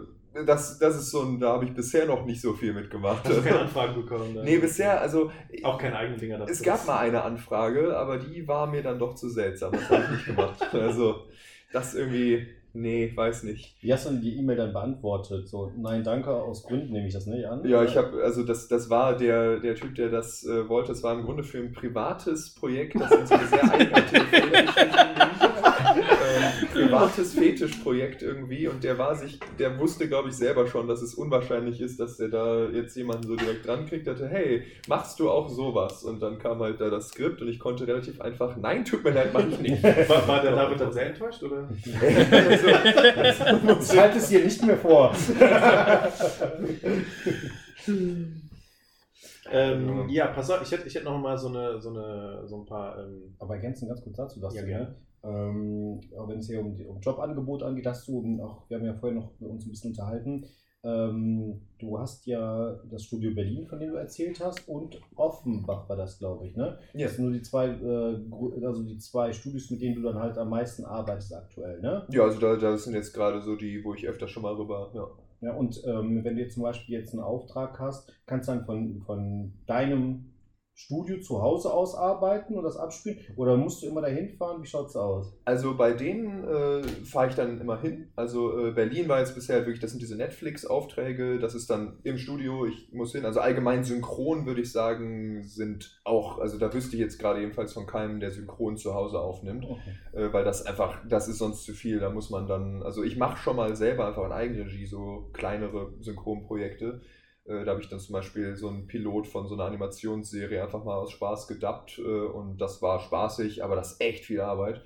das, das ist so ein, da habe ich bisher noch nicht so viel mitgemacht. hast du keine Anfragen bekommen? dann? nee, bisher, also Auch keine eigenen Dinger dazu. es gab mal eine Anfrage, aber die war mir dann doch zu seltsam. Das habe ich nicht gemacht. Also das irgendwie, nee, weiß nicht. Wie hast du denn die E-Mail dann beantwortet? So, nein, danke, aus Gründen nehme ich das nicht an. Ja, ich habe, also das, das war der, der Typ, der das äh, wollte. Das war im Grunde für ein privates Projekt, das in so eine sehr eigenartige Privates Fetischprojekt irgendwie und der war sich, der wusste, glaube ich, selber schon, dass es unwahrscheinlich ist, dass der da jetzt jemanden so direkt dran kriegt, dachte, hey, machst du auch sowas? Und dann kam halt da das Skript und ich konnte relativ einfach, nein, tut mir leid, mach ich nicht. War, war der David dann sehr enttäuscht, oder? Ich halte es hier nicht mehr vor. Ähm, ja, pass auf, ich hätte, ich hätte noch mal so, eine, so, eine, so ein paar. Ähm, Aber ergänzend ganz kurz dazu, dass Ja, du, gerne. ne, ähm, auch wenn es hier um, um Jobangebot angeht, hast du um, auch, wir haben ja vorher noch uns ein bisschen unterhalten, ähm, du hast ja das Studio Berlin, von dem du erzählt hast, und Offenbach war das, glaube ich, ne? Ja. Das sind nur die zwei, äh, also die zwei Studios, mit denen du dann halt am meisten arbeitest aktuell, ne? Ja, also da, das sind jetzt gerade so die, wo ich öfter schon mal rüber, ja. Ja, und ähm, wenn du jetzt zum Beispiel jetzt einen Auftrag hast, kannst du dann von, von deinem Studio zu Hause aus arbeiten und das abspielen? Oder musst du immer dahin fahren? Wie schaut's aus? Also bei denen äh, fahre ich dann immer hin. Also äh, Berlin war jetzt bisher wirklich, das sind diese Netflix-Aufträge, das ist dann im Studio, ich muss hin. Also allgemein synchron würde ich sagen, sind auch, also da wüsste ich jetzt gerade jedenfalls von keinem, der synchron zu Hause aufnimmt, äh, weil das einfach, das ist sonst zu viel. Da muss man dann, also ich mache schon mal selber einfach in Eigenregie so kleinere Synchronprojekte. Äh, Da habe ich dann zum Beispiel so einen Pilot von so einer Animationsserie einfach mal aus Spaß gedubbt äh, und das war spaßig, aber das ist echt viel Arbeit.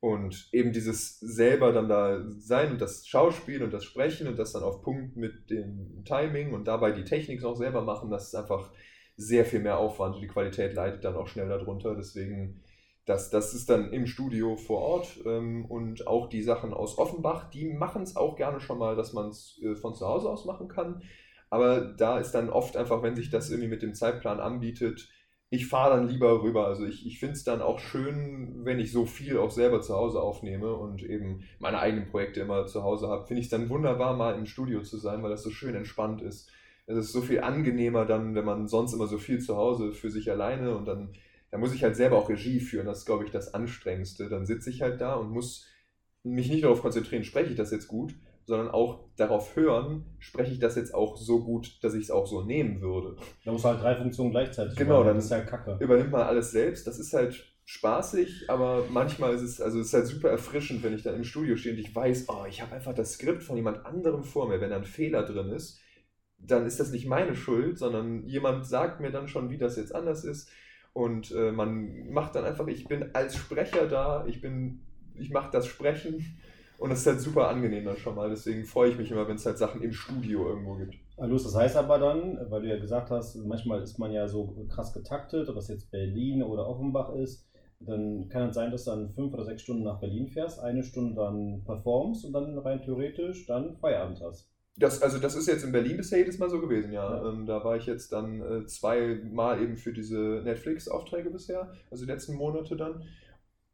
Und eben dieses selber dann da sein und das Schauspiel und das Sprechen und das dann auf Punkt mit dem Timing und dabei die Technik noch selber machen, das ist einfach sehr viel mehr Aufwand und die Qualität leidet dann auch schnell darunter. Deswegen, das, das ist dann im Studio vor Ort ähm, und auch die Sachen aus Offenbach, die machen es auch gerne schon mal, dass man es äh, von zu Hause aus machen kann. Aber da ist dann oft einfach, wenn sich das irgendwie mit dem Zeitplan anbietet, ich fahre dann lieber rüber. Also ich, ich finde es dann auch schön, wenn ich so viel auch selber zu Hause aufnehme und eben meine eigenen Projekte immer zu Hause habe, finde ich es dann wunderbar, mal im Studio zu sein, weil das so schön entspannt ist. Es ist so viel angenehmer dann, wenn man sonst immer so viel zu Hause für sich alleine und dann, da muss ich halt selber auch Regie führen. Das ist, glaube ich, das Anstrengendste. Dann sitze ich halt da und muss mich nicht darauf konzentrieren, spreche ich das jetzt gut, sondern auch darauf hören, spreche ich das jetzt auch so gut, dass ich es auch so nehmen würde. Da musst du halt drei Funktionen gleichzeitig Genau, machen. dann- Das ist ja kacke. Übernimmt man alles selbst, das ist halt spaßig, aber manchmal ist es, also es ist halt super erfrischend, wenn ich dann im Studio stehe und ich weiß, oh, ich habe einfach das Skript von jemand anderem vor mir, wenn da ein Fehler drin ist, dann ist das nicht meine Schuld, sondern jemand sagt mir dann schon, wie das jetzt anders ist und äh, man macht dann einfach, ich bin als Sprecher da, ich bin, ich mache das Sprechen und das ist halt super angenehm dann schon mal, deswegen freue ich mich immer, wenn es halt Sachen im Studio irgendwo gibt. Los, das heißt aber dann, weil du ja gesagt hast, manchmal ist man ja so krass getaktet, ob das jetzt Berlin oder Offenbach ist, dann kann es sein, dass du dann fünf oder sechs Stunden nach Berlin fährst, eine Stunde dann performst und dann rein theoretisch dann Feierabend hast. Das, also das ist jetzt in Berlin bisher jedes Mal so gewesen, ja. Ja. Ähm, da war ich jetzt dann äh, zweimal eben für diese Netflix-Aufträge bisher, also die letzten Monate dann.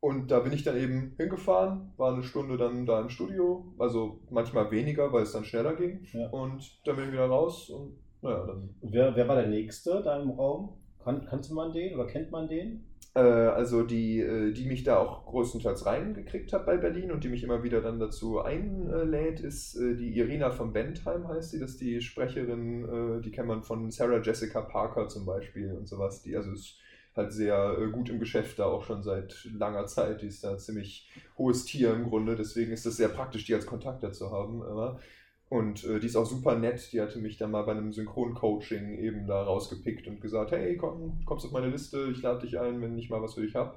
Und da bin ich dann eben hingefahren, war eine Stunde dann da im Studio, also manchmal weniger, weil es dann schneller ging. Ja. Und dann bin ich wieder raus und naja, dann. Wer, wer war der Nächste da im Raum? Kan kannte man den oder kennt man den? Äh, also die, äh, die mich da auch größtenteils reingekriegt hat bei Berlin und die mich immer wieder dann dazu einlädt, ist äh, die Irina von Bentheim heißt sie. Das ist die Sprecherin, äh, die kennt man von Sarah Jessica Parker zum Beispiel und sowas. Die also ist halt sehr äh, gut im Geschäft da auch schon seit langer Zeit. Die ist da ziemlich hohes Tier im Grunde, deswegen ist es sehr praktisch, die als Kontakt dazu haben. Immer. Und äh, die ist auch super nett. Die hatte mich dann mal bei einem Synchroncoaching eben da rausgepickt und gesagt, hey, komm, kommst auf meine Liste, ich lade dich ein, wenn ich mal was für dich habe.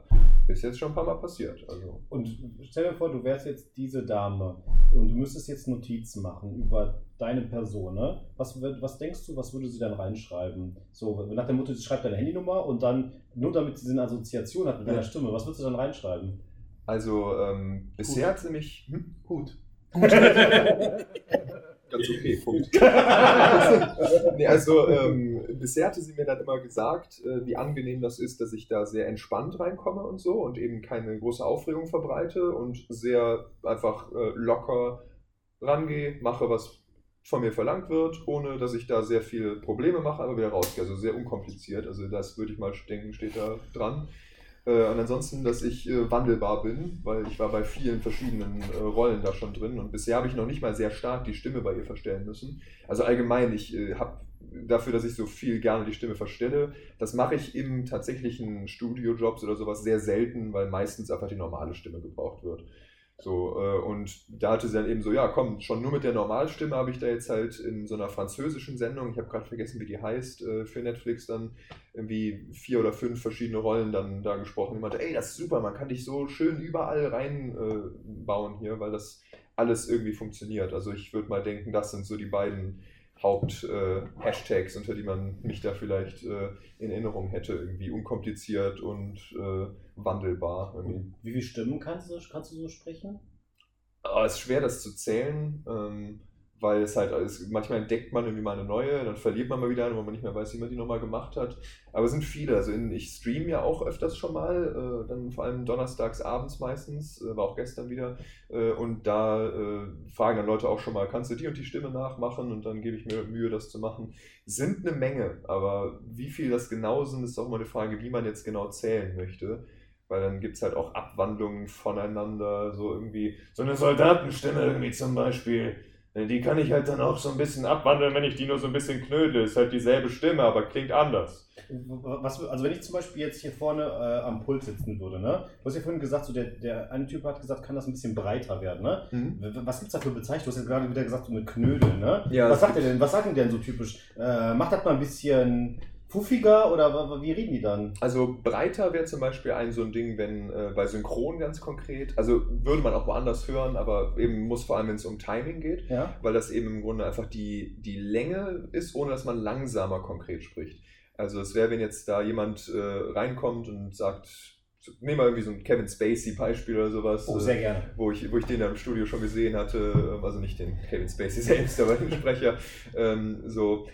Ist jetzt schon ein paar Mal passiert. Also. Und stell dir vor, du wärst jetzt diese Dame und du müsstest jetzt Notizen machen über deine Person. Ne? Was, was denkst du, was würde sie dann reinschreiben? So, nach der Motto, sie schreibt deine Handynummer und dann, nur damit sie eine Assoziation hat mit deiner Ja. Stimme, was würdest du dann reinschreiben? Also ähm, bisher hat sie mich. Hm? Gut. Ganz okay, Punkt. nee, also ähm, bisher hatte sie mir dann immer gesagt, äh, wie angenehm das ist, dass ich da sehr entspannt reinkomme und so und eben keine große Aufregung verbreite und sehr einfach äh, locker rangehe, mache, was von mir verlangt wird, ohne dass ich da sehr viele Probleme mache, aber wieder rausgehe. Also sehr unkompliziert. Also das würde ich mal denken, steht da dran. Äh, und ansonsten, dass ich äh, wandelbar bin, weil ich war bei vielen verschiedenen äh, Rollen da schon drin und bisher habe ich noch nicht mal sehr stark die Stimme bei ihr verstellen müssen. Also allgemein, ich äh, habe dafür, dass ich so viel gerne die Stimme verstelle, das mache ich im tatsächlichen Studiojobs oder sowas sehr selten, weil meistens einfach die normale Stimme gebraucht wird. So, äh, und da hatte sie dann eben so, ja, komm, schon nur mit der Normalstimme habe ich da jetzt halt in so einer französischen Sendung, ich habe gerade vergessen, wie die heißt, äh, für Netflix dann irgendwie vier oder fünf verschiedene Rollen dann da gesprochen. Ich meinte, ey, das ist super, man kann dich so schön überall reinbauen äh, hier, weil das alles irgendwie funktioniert. Also ich würde mal denken, das sind so die beiden Haupt-Hashtags, unter die man mich da vielleicht äh, in Erinnerung hätte. Irgendwie unkompliziert und äh, wandelbar. Irgendwie. Wie viele Stimmen kannst du, kannst du so sprechen? Aber es ist schwer, das zu zählen, ähm, weil es halt alles, manchmal entdeckt man irgendwie mal eine neue, dann verliert man mal wieder eine, wo man nicht mehr weiß, wie man die nochmal gemacht hat. Aber es sind viele. Also in, ich streame ja auch öfters schon mal, äh, dann vor allem donnerstags abends meistens, äh, war auch gestern wieder. Äh, und da äh, fragen dann Leute auch schon mal, kannst du die und die Stimme nachmachen? Und dann gebe ich mir Mühe, das zu machen. Sind eine Menge, aber wie viel das genau sind, ist auch mal eine Frage, wie man jetzt genau zählen möchte. Weil dann gibt es halt auch Abwandlungen voneinander, so irgendwie, so eine Soldatenstimme irgendwie zum Beispiel. Die kann ich halt dann auch so ein bisschen abwandeln, wenn ich die nur so ein bisschen knödel. Ist halt dieselbe Stimme, aber klingt anders. Was, also wenn ich zum Beispiel jetzt hier vorne äh, am Pult sitzen würde, ne? Du hast ja vorhin gesagt, so der, der eine Typ hat gesagt, kann das ein bisschen breiter werden, ne? W- Was gibt es da für Bezeichnungen? Du hast ja gerade wieder gesagt, so mit Knödeln, ne? Ja, was sagt er denn? Was sagt denn, denn so typisch? Äh, macht das mal ein bisschen puffiger oder wie reden die dann? Also breiter wäre zum Beispiel ein so ein Ding, wenn äh, bei Synchron ganz konkret, also würde man auch woanders hören, aber eben muss vor allem, wenn es um Timing geht, Ja? weil das eben im Grunde einfach die, die Länge ist, ohne dass man langsamer konkret spricht. Also es wäre, wenn jetzt da jemand äh, reinkommt und sagt, nehmen wir irgendwie so ein Kevin Spacey-Beispiel oder sowas. Oh, äh, sehr gerne. wo ich, wo ich den da im Studio schon gesehen hatte, ähm, also nicht den Kevin Spacey selbst, aber den Sprecher, ähm, so,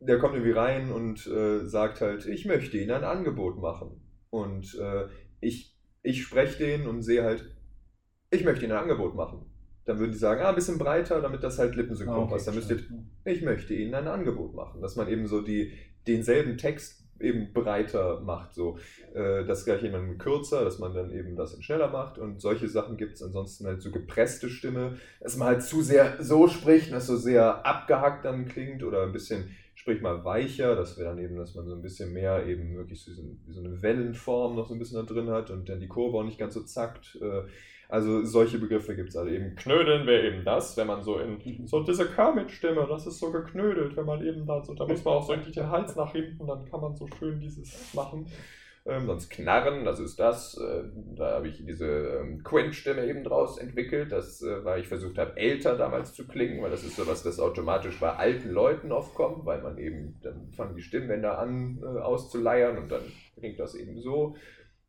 der kommt irgendwie rein und äh, sagt halt, ich möchte Ihnen ein Angebot machen. Und äh, ich, ich spreche den und sehe halt, ich möchte Ihnen ein Angebot machen. Dann würden die sagen, ah, ein bisschen breiter, damit das halt lippensynchron Ah, okay, passt. Dann müsst ihr, ich möchte Ihnen ein Angebot machen. Dass man eben so die, denselben Text eben breiter macht. So. Äh, das gleiche eben kürzer, dass man dann eben das schneller macht. Und solche Sachen gibt es ansonsten halt so gepresste Stimme, dass man halt zu sehr so spricht, dass so sehr abgehackt dann klingt oder ein bisschen, sprich mal weicher. Das wäre dann eben, dass man so ein bisschen mehr eben wirklich so, so eine Wellenform noch so ein bisschen da drin hat und dann die Kurve auch nicht ganz so zackt. Äh, also solche Begriffe gibt es also eben. Knödeln wäre eben das, wenn man so in so diese Kermit-Stimme, das ist so geknödelt, wenn man eben da so, da muss man auch so richtig den Hals nach hinten, dann kann man so schön dieses machen. Ähm, sonst Knarren, das ist das. Äh, da habe ich diese ähm, Quint-Stimme eben draus entwickelt, das, äh, weil ich versucht habe, älter damals zu klingen, weil das ist sowas, das automatisch bei alten Leuten oft kommt, weil man eben, dann fangen die Stimmbänder an äh, auszuleiern und dann klingt das eben so.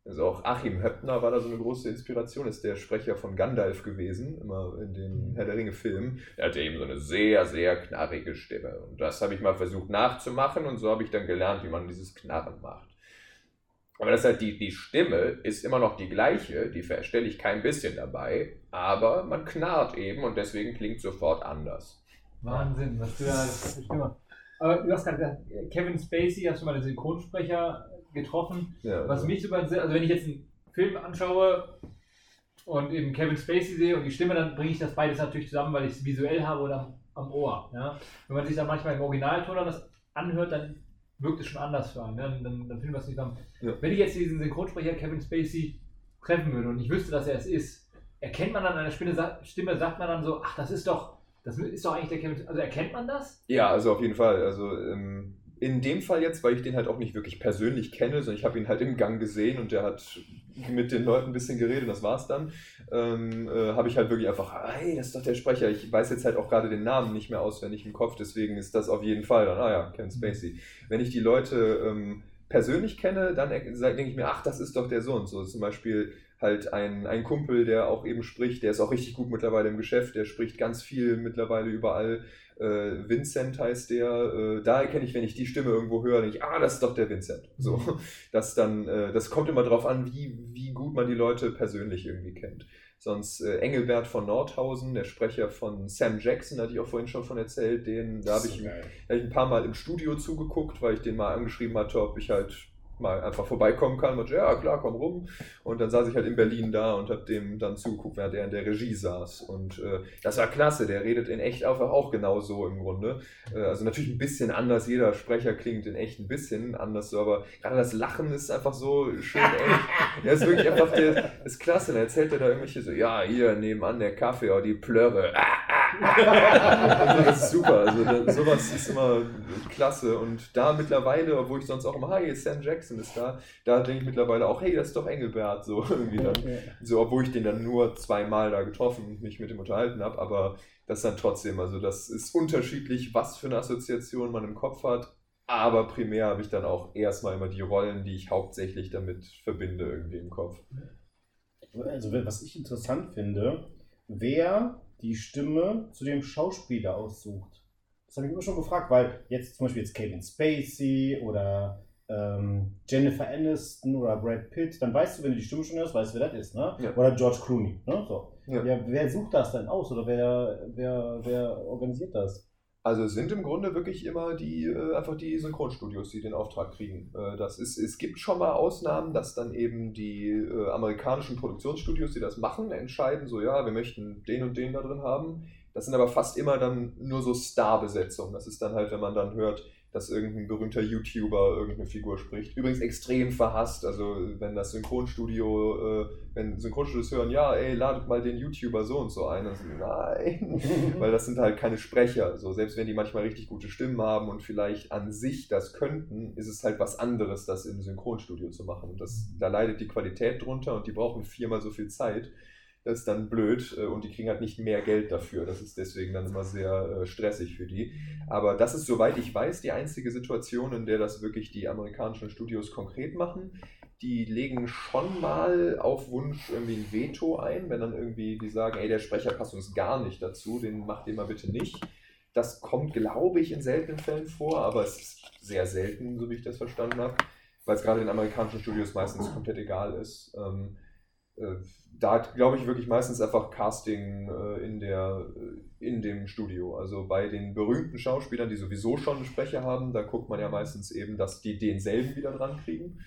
Also auch Achim Höppner war da so eine große Inspiration, ist der Sprecher von Gandalf gewesen, immer in den Herr der Ringe-Filmen. Er hatte eben so eine sehr, sehr knarrige Stimme. Und das habe ich mal versucht nachzumachen und so habe ich dann gelernt, wie man dieses Knarren macht. Aber das ist halt die, die Stimme ist immer noch die gleiche, die verstelle ich kein bisschen dabei, aber man knarrt eben und deswegen klingt sofort anders. Wahnsinn, was du da alles für Stimme. Aber du hast gerade gesagt, Kevin Spacey, hast du mal den Synchronsprecher getroffen. Ja, Was also- mich super interessiert, also wenn ich jetzt einen Film anschaue und eben Kevin Spacey sehe und die Stimme, dann bringe ich das beides natürlich zusammen, weil ich es visuell habe oder am, am Ohr. Ja? Wenn man sich dann manchmal im Originalton das anhört, dann wirkt es schon anders für einen. Ne? Dann, dann, findet man es nicht zusammen. Ja. Wenn ich jetzt diesen Synchronsprecher Kevin Spacey treffen würde und ich wüsste, dass er es ist, erkennt man dann an der Stimme sagt man dann so, ach, das ist doch, das ist doch eigentlich der Kevin, also erkennt man das? Ja, also auf jeden Fall. Also ähm, in dem Fall jetzt, weil ich den halt auch nicht wirklich persönlich kenne, sondern ich habe ihn halt im Gang gesehen und der hat mit den Leuten ein bisschen geredet, das war's dann, ähm, äh, habe ich halt wirklich einfach, hey, das ist doch der Sprecher. Ich weiß jetzt halt auch gerade den Namen nicht mehr auswendig im Kopf, deswegen ist das auf jeden Fall dann, ah ja, Kevin Spacey. Wenn ich die Leute ähm, persönlich kenne, dann denke ich mir, ach, das ist doch der Sohn. So zum Beispiel halt ein, ein Kumpel, der auch eben spricht, der ist auch richtig gut mittlerweile im Geschäft, der spricht ganz viel mittlerweile überall. Äh, Vincent heißt der, äh, da erkenne ich, wenn ich die Stimme irgendwo höre, denke ich, ah, das ist doch der Vincent. So, das dann, äh, das kommt immer darauf an, wie, wie gut man die Leute persönlich irgendwie kennt. Sonst äh, Engelbert von Nordhausen, der Sprecher von Sam Jackson, hatte ich auch vorhin schon von erzählt, den, da habe ich, So hab ich ein paar Mal im Studio zugeguckt, weil ich den mal angeschrieben hatte, ob ich halt mal einfach vorbeikommen kann. Und ja, klar, komm rum. Und dann saß ich halt in Berlin da und habe dem dann zugeguckt, während er in der Regie saß. Und äh, das war klasse. Der redet in echt einfach auch genauso im Grunde. Äh, also natürlich ein bisschen anders. Jeder Sprecher klingt in echt ein bisschen anders, so, aber gerade das Lachen ist einfach so schön ähnlich. Er ist wirklich einfach der, ist klasse. Dann erzählt er da irgendwelche so, ja, hier nebenan der Kaffee, oh, die Plörre. Also das ist super. Also sowas ist immer klasse. Und da mittlerweile, obwohl ich sonst auch immer, hi, Sam Jackson ist da, da denke ich mittlerweile auch, hey, das ist doch Engelbert. So irgendwie dann. So, obwohl ich den dann nur zweimal da getroffen und mich mit ihm unterhalten habe, aber das dann trotzdem, also das ist unterschiedlich, was für eine Assoziation man im Kopf hat. Aber primär habe ich dann auch erstmal immer die Rollen, die ich hauptsächlich damit verbinde, irgendwie im Kopf. Also, was ich interessant finde, wer die Stimme zu dem Schauspieler aussucht. Das habe ich immer schon gefragt, weil jetzt zum Beispiel jetzt Kevin Spacey oder ähm, Jennifer Aniston oder Brad Pitt, dann weißt du, wenn du die Stimme schon hörst, weißt du, wer das ist, ne? Ja. Oder George Clooney, ne? So. Ja. Ja. wer sucht das denn aus oder wer, wer, wer organisiert das? Also es sind im Grunde wirklich immer die äh, einfach die Synchronstudios, die den Auftrag kriegen. Äh, das ist, es gibt schon mal Ausnahmen, dass dann eben die äh, amerikanischen Produktionsstudios, die das machen, entscheiden, so ja, wir möchten den und den da drin haben. Das sind aber fast immer dann nur so Starbesetzungen. Das ist dann halt, wenn man dann hört, dass irgendein berühmter YouTuber irgendeine Figur spricht. Übrigens extrem verhasst. Also wenn das Synchronstudio, äh, wenn Synchronstudios hören, ja, ey, ladet mal den YouTuber so und so ein, dann sind die, nein, weil das sind halt keine Sprecher. So, selbst wenn die manchmal richtig gute Stimmen haben und vielleicht an sich das könnten, ist es halt was anderes, das im Synchronstudio zu machen. Und das, da leidet die Qualität drunter und die brauchen viermal so viel Zeit. Das ist dann blöd äh, und die kriegen halt nicht mehr Geld dafür. Das ist deswegen dann immer sehr äh, stressig für die. Aber das ist, soweit ich weiß, die einzige Situation, in der das wirklich die amerikanischen Studios konkret machen. Die legen schon mal auf Wunsch irgendwie ein Veto ein, wenn dann irgendwie die sagen, ey, der Sprecher passt uns gar nicht dazu, den macht ihr mal bitte nicht. Das kommt, glaube ich, in seltenen Fällen vor, aber es ist sehr selten, so wie ich das verstanden habe, weil es gerade in amerikanischen Studios meistens komplett egal ist. Äh, da glaube ich, wirklich meistens einfach Casting äh, in, der, äh, in dem Studio. Also bei den berühmten Schauspielern, die sowieso schon einen Sprecher haben, da guckt man ja meistens eben, dass die denselben wieder dran kriegen.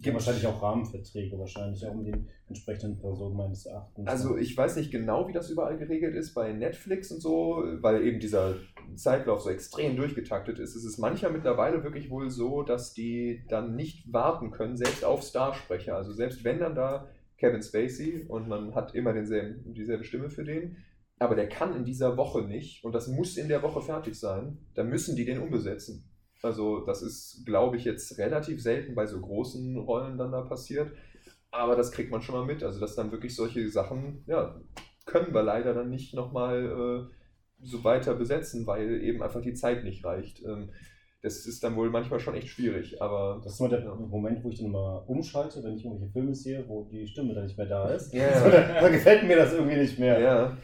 Gibt wahrscheinlich auch Rahmenverträge, wahrscheinlich auch um den entsprechenden Personen meines Erachtens. Also ich weiß nicht genau, wie das überall geregelt ist bei Netflix und so, weil eben dieser Zeitlauf so extrem durchgetaktet ist. Es ist mancher mittlerweile wirklich wohl so, dass die dann nicht warten können, selbst auf Starsprecher. Also selbst wenn dann da Kevin Spacey und man hat immer denselben, dieselbe Stimme für den, aber der kann in dieser Woche nicht und das muss in der Woche fertig sein, dann müssen die den umbesetzen. Also das ist, glaube ich, jetzt relativ selten bei so großen Rollen dann da passiert. Aber das kriegt man schon mal mit. Also dass dann wirklich solche Sachen, ja, können wir leider dann nicht nochmal äh, so weiter besetzen, weil eben einfach die Zeit nicht reicht. Ähm, das ist dann wohl manchmal schon echt schwierig, aber Das ist immer der Moment, wo ich dann mal umschalte, wenn ich irgendwelche Filme sehe, wo die Stimme dann nicht mehr da ist. Ja. So, da, da gefällt mir das irgendwie nicht mehr. Ja,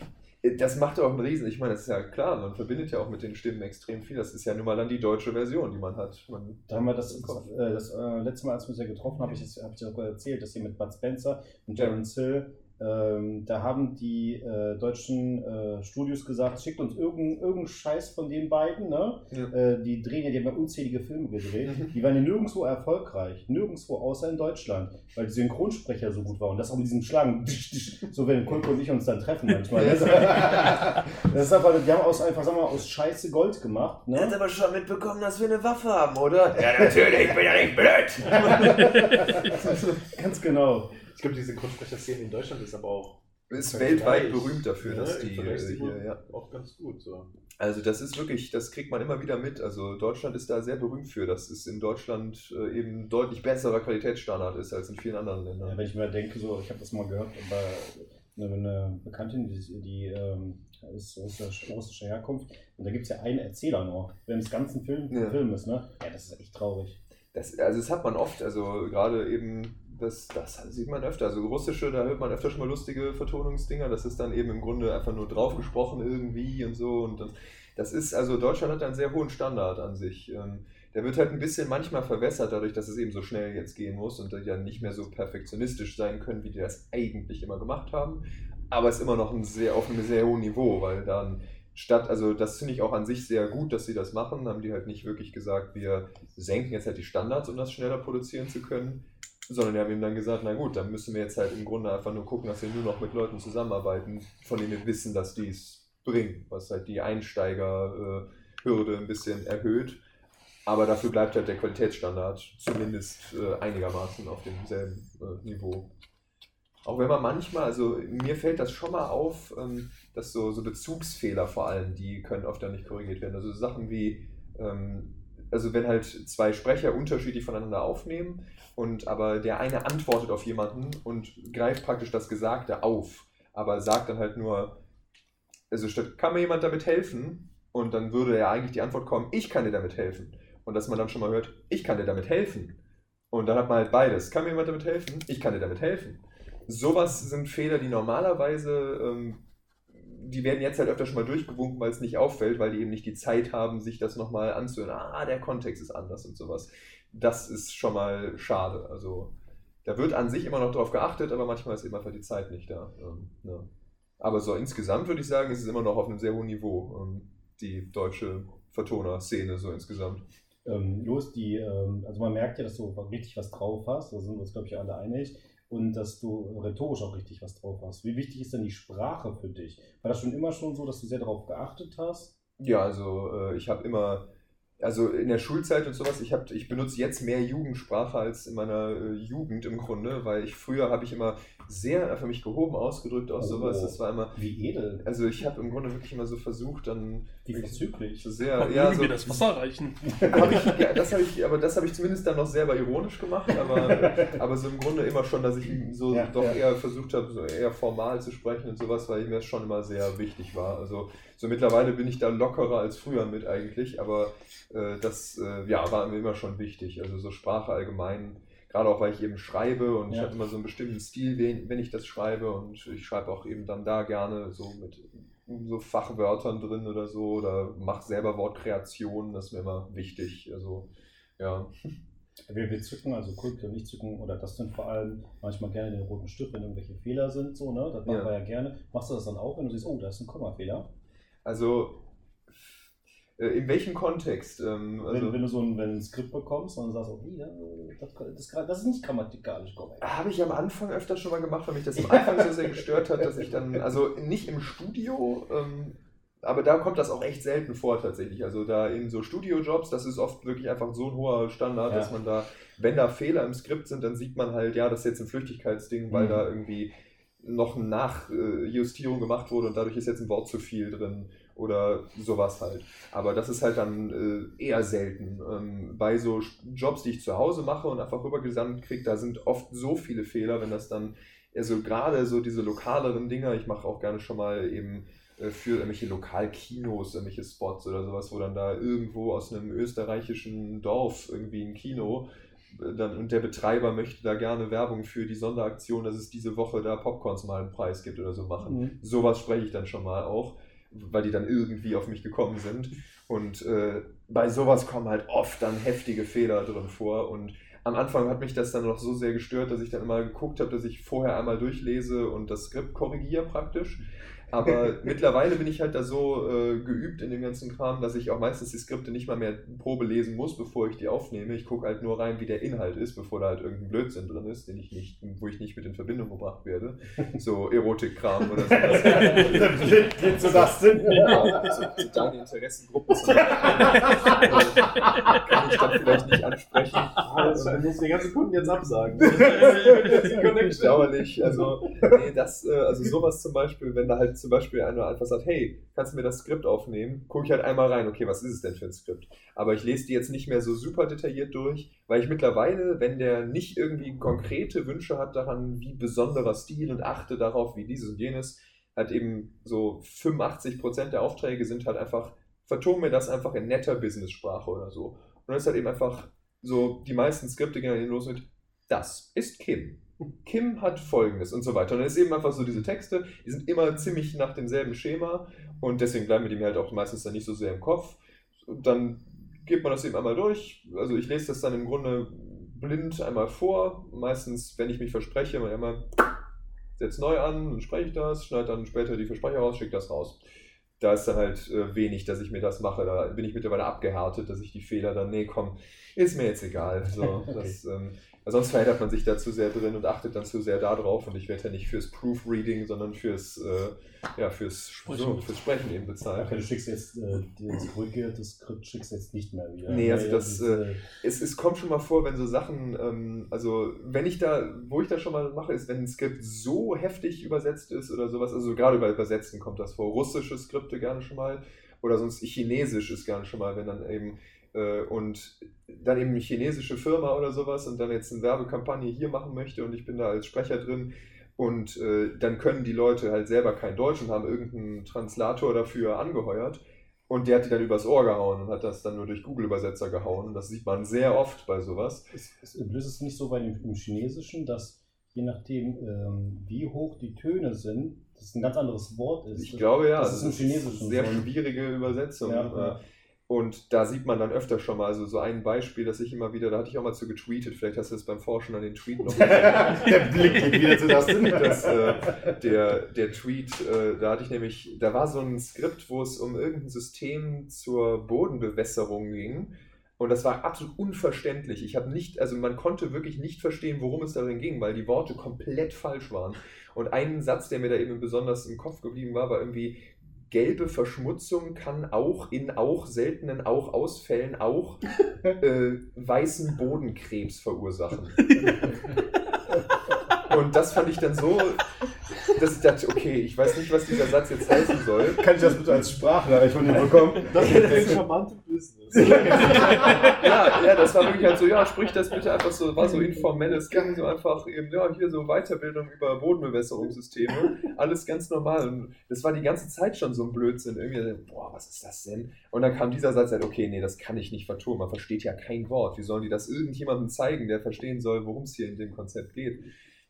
Das macht auch einen Riesen. Ich meine, das ist ja klar, man verbindet ja auch mit den Stimmen extrem viel. Das ist ja nun mal dann die deutsche Version, die man hat. Man, Da haben wir das, das, äh, das äh, letzte Mal, als wir uns ja getroffen haben, habe ich, das- hab ich sogar erzählt, dass sie mit Bud Spencer und Ja. Terence Hill, ähm, da haben die äh, deutschen äh, Studios gesagt, schickt uns irgendeinen irgendeinen Scheiß von den beiden, ne? Ja. Äh, die drehen ja, die haben ja unzählige Filme gedreht. Mhm. Die waren ja nirgendwo erfolgreich. Nirgendwo außer in Deutschland, weil die Synchronsprecher so gut waren. Und das auch mit diesem Schlagen, so wenn Kulko und ich uns dann treffen manchmal. Das, das ist aber, die haben aus, einfach, sagen wir mal, aus Scheiße Gold gemacht. Ne? aber schon mitbekommen, dass wir eine Waffe haben, oder? Ja, natürlich, ich bin ja nicht blöd. Ganz genau. Ich glaube, die Synchronsprecher-Szene in Deutschland ist aber auch Ist weltweit berühmt dafür, ne, dass die äh, sind hier, ja. auch ganz gut. So. Also das ist wirklich, das kriegt man immer wieder mit. Also Deutschland ist da sehr berühmt für, dass es in Deutschland äh, eben deutlich besserer Qualitätsstandard ist als in vielen anderen Ja, Ländern. wenn ich mir denke, so, ich habe das mal gehört, aber eine, eine Bekanntin, die, die ähm, ist russisch, russischer Herkunft, und da gibt es ja einen Erzähler nur, wenn es ganzen Film, Ja. Film ist, ne? Ja, das ist echt traurig. Das, also das hat man oft, also gerade eben, das, das sieht man öfter. Also russische, da hört man öfter schon mal lustige Vertonungsdinger. Das ist dann eben im Grunde einfach nur draufgesprochen irgendwie und so. Und das, ist, also Deutschland hat einen sehr hohen Standard an sich. Ähm, Der wird halt ein bisschen manchmal verwässert, dadurch, dass es eben so schnell jetzt gehen muss und ja nicht mehr so perfektionistisch sein können, wie die das eigentlich immer gemacht haben. Aber es ist immer noch ein sehr, auf einem sehr hohen Niveau, weil dann statt, also das finde ich auch an sich sehr gut, dass sie das machen, haben die halt nicht wirklich gesagt, wir senken jetzt halt die Standards, um das schneller produzieren zu können, sondern die haben ihm dann gesagt, na gut, dann müssen wir jetzt halt im Grunde einfach nur gucken, dass wir nur noch mit Leuten zusammenarbeiten, von denen wir wissen, dass die es bringen, was halt die Einsteigerhürde ein bisschen erhöht. Aber dafür bleibt halt der Qualitätsstandard zumindest äh, einigermaßen auf demselben äh, Niveau. Auch wenn man manchmal, also mir fällt das schon mal auf, ähm, dass so, so Bezugsfehler vor allem, die können oft dann nicht korrigiert werden. Also Sachen wie, ähm, also wenn halt zwei Sprecher unterschiedlich voneinander aufnehmen und aber der eine antwortet auf jemanden und greift praktisch das Gesagte auf, aber sagt dann halt nur, also statt kann mir jemand damit helfen und dann würde ja eigentlich die Antwort kommen, ich kann dir damit helfen. Und dass man dann schon mal hört, ich kann dir damit helfen. Und dann hat man halt beides. Kann mir jemand damit helfen? Ich kann dir damit helfen. Sowas sind Fehler, die normalerweise, ähm, die werden jetzt halt öfter schon mal durchgewunken, weil es nicht auffällt, weil die eben nicht die Zeit haben, sich das nochmal anzuhören. Ah, der Kontext ist anders und sowas. Das ist schon mal schade. Also da wird an sich immer noch drauf geachtet, aber manchmal ist eben einfach die Zeit nicht da. Ähm, ne. Aber so insgesamt würde ich sagen, ist es immer noch auf einem sehr hohen Niveau, ähm, die deutsche Vertoner-Szene so insgesamt. Ähm, los, die, ähm, also man merkt ja, dass du richtig was drauf hast, da sind wir uns, glaube ich, alle einig, und dass du rhetorisch auch richtig was drauf hast. Wie wichtig ist denn die Sprache für dich? War das schon immer schon so, dass du sehr darauf geachtet hast? Ja, also äh, ich habe immer, also in der Schulzeit und sowas, ich, hab, ich benutze jetzt mehr Jugendsprache als in meiner äh, Jugend im Grunde, weil ich früher habe ich immer sehr für mich gehoben ausgedrückt aus Oh. sowas. Das war immer, Wie edel, also ich habe im Grunde wirklich immer so versucht, dann wie wirklich verzüglich. so sehr, ja, so, wir das Wasser reichen? hab ich, ja, das habe ich, aber das habe ich zumindest dann noch selber ironisch gemacht, aber, aber so im Grunde immer schon, dass ich so Ja, doch ja. eher versucht habe, so eher formal zu sprechen und sowas, weil mir das schon immer sehr wichtig war. Also so mittlerweile bin ich da lockerer als früher mit eigentlich, aber äh, das äh, ja, war mir immer schon wichtig. Also so Sprache allgemein, gerade auch weil ich eben schreibe und ich Ja. habe immer so einen bestimmten Stil, wenn, wenn ich das schreibe und ich schreibe auch eben dann da gerne so mit so Fachwörtern drin oder so oder mache selber Wortkreationen, das ist mir immer wichtig. Also ja. Wir, wir zücken, also Kulke und ich zücken, oder das sind vor allem manchmal gerne den roten Stift, wenn irgendwelche Fehler sind, so, ne? Das machen Ja. wir ja gerne. Machst du das dann auch, wenn du siehst, oh, da ist ein Kommafehler? Also, äh, in welchem Kontext? Ähm, wenn, also, wenn du so ein, wenn ein Skript bekommst und sagst, okay, das, das, das ist nicht grammatikalisch korrekt. habe ich am Anfang öfter schon mal gemacht, weil mich das am Anfang so sehr gestört hat, dass ich dann, also nicht im Studio, ähm, aber da kommt das auch echt selten vor tatsächlich. Also da in so Studiojobs, das ist oft wirklich einfach so ein hoher Standard, Ja. dass man da, wenn da Fehler im Skript sind, dann sieht man halt, ja, das ist jetzt ein Flüchtigkeitsding, weil Mhm. da irgendwie noch eine Nachjustierung gemacht wurde und dadurch ist jetzt ein Wort zu viel drin oder sowas halt. Aber das ist halt dann äh, eher selten. Ähm, bei so Jobs, die ich zu Hause mache und einfach rübergesandt kriege, da sind oft so viele Fehler, wenn das dann, also gerade so diese lokaleren Dinger, ich mache auch gerne schon mal eben äh, für irgendwelche Lokalkinos, irgendwelche Spots oder sowas, wo dann da irgendwo aus einem österreichischen Dorf irgendwie ein Kino dann, und der Betreiber möchte da gerne Werbung für die Sonderaktion, dass es diese Woche da Popcorns mal einen Preis gibt oder so machen. Mhm. Sowas spreche ich dann schon mal auch, weil die dann irgendwie auf mich gekommen sind. Und äh, bei sowas kommen halt oft dann heftige Fehler drin vor. Und am Anfang hat mich das dann noch so sehr gestört, dass ich dann immer geguckt habe, dass ich vorher einmal durchlese und das Skript korrigiere praktisch. Aber mittlerweile bin ich halt da so äh, geübt in dem ganzen Kram, dass ich auch meistens die Skripte nicht mal mehr Probe lesen muss, bevor ich die aufnehme. Ich gucke halt nur rein, wie der Inhalt ist, bevor da halt irgendein Blödsinn drin ist, den ich nicht, wo ich nicht mit in Verbindung gebracht werde. So Erotikkram oder sowas. Geht so das Sinn? Ja, so, so deine Beispiel, äh, kann ich dann vielleicht nicht ansprechen. Ah, das muss den ganzen Kunden jetzt absagen. Bedauerlich. Also, nee, das, äh, also sowas zum Beispiel, wenn da halt zum Beispiel einer einfach sagt, hey, kannst du mir das Skript aufnehmen? Gucke ich halt einmal rein, okay, was ist es denn für ein Skript? Aber ich lese die jetzt nicht mehr so super detailliert durch, weil ich mittlerweile, wenn der nicht irgendwie konkrete Wünsche hat daran, wie besonderer Stil und achte darauf, wie dieses und jenes, halt eben so 85% der Aufträge sind halt einfach, verton mir das einfach in netter Business-Sprache oder so. Und dann ist halt eben einfach so, die meisten Skripte gehen dann los mit, das ist Kim. Kim hat folgendes und so weiter. Und dann ist eben einfach so diese Texte, die sind immer ziemlich nach demselben Schema und deswegen bleiben mir die mir halt auch meistens dann nicht so sehr im Kopf. Und dann geht man das eben einmal durch. Also ich lese das dann im Grunde blind einmal vor. Meistens, wenn ich mich verspreche, mal einmal setze neu an, dann spreche ich das, schneide dann später die Versprecher raus, schicke das raus. Da ist dann halt äh, wenig, dass ich mir das mache. Da bin ich mittlerweile abgehärtet, dass ich die Fehler dann, nee, komm, ist mir jetzt egal. So, das, ähm, sonst verheddert man sich da zu sehr drin und achtet dann zu sehr darauf und ich werde ja nicht fürs Proofreading, sondern fürs, äh, ja, fürs, Sprechen. so, fürs Sprechen eben bezahlt. Okay, du schickst jetzt äh, das korrigierte Skript schickst jetzt nicht mehr wieder. Nee, also das, äh, Es, es kommt schon mal vor, wenn so Sachen, ähm, also wenn ich da, wo ich das schon mal mache, ist, wenn ein Skript so heftig übersetzt ist oder sowas, also gerade bei Übersetzen kommt das vor, russische Skripte gerne schon mal oder sonst Chinesisch ist gerne schon mal, wenn dann eben äh, und dann eben eine chinesische Firma oder sowas und dann jetzt eine Werbekampagne hier machen möchte und ich bin da als Sprecher drin und äh, dann können die Leute halt selber kein Deutsch und haben irgendeinen Translator dafür angeheuert und der hat die dann übers Ohr gehauen und hat das dann nur durch Google-Übersetzer gehauen und das sieht man sehr oft bei sowas. es, es löst es nicht so bei dem, im Chinesischen, dass je nachdem, ähm, wie hoch die Töne sind, das ein ganz anderes Wort ist. Ich glaube ja, Das ist im eine Chinesischen sehr schwierige Übersetzung. Ja, Äh, ja. Und da sieht man dann öfter schon mal, also so ein Beispiel, das ich immer wieder, da hatte ich auch mal zu getweetet, vielleicht hast du es beim Forschen an den Tweet noch. Der Blick geht wieder zu das Sinn. das, äh, der, der Tweet, äh, da hatte ich nämlich, da war so ein Skript, wo es um irgendein System zur Bodenbewässerung ging. Und das war absolut unverständlich. Ich habe nicht, also man konnte wirklich nicht verstehen, worum es darin ging, weil die Worte komplett falsch waren. Und ein Satz, der mir da eben besonders im Kopf geblieben war, war irgendwie, gelbe Verschmutzung kann auch in auch seltenen auch Ausfällen auch äh, weißen Bodenkrebs verursachen. Und das fand ich dann so, dass ich dachte, okay, ich weiß nicht, was dieser Satz jetzt heißen soll. Kann ich das bitte als Sprachnachricht von dir bekommen? Das ist das charmante Business. ja, ja, das war wirklich halt so, ja, sprich das bitte einfach so, war so informelles Gang, so einfach eben, ja, hier so Weiterbildung über Bodenbewässerungssysteme, alles ganz normal. Und das war die ganze Zeit schon so ein Blödsinn. Irgendwie, boah, was ist das denn? Und dann kam dieser Satz halt, okay, nee, das kann ich nicht vertun, man versteht ja kein Wort. Wie sollen die das irgendjemandem zeigen, der verstehen soll, worum es hier in dem Konzept geht?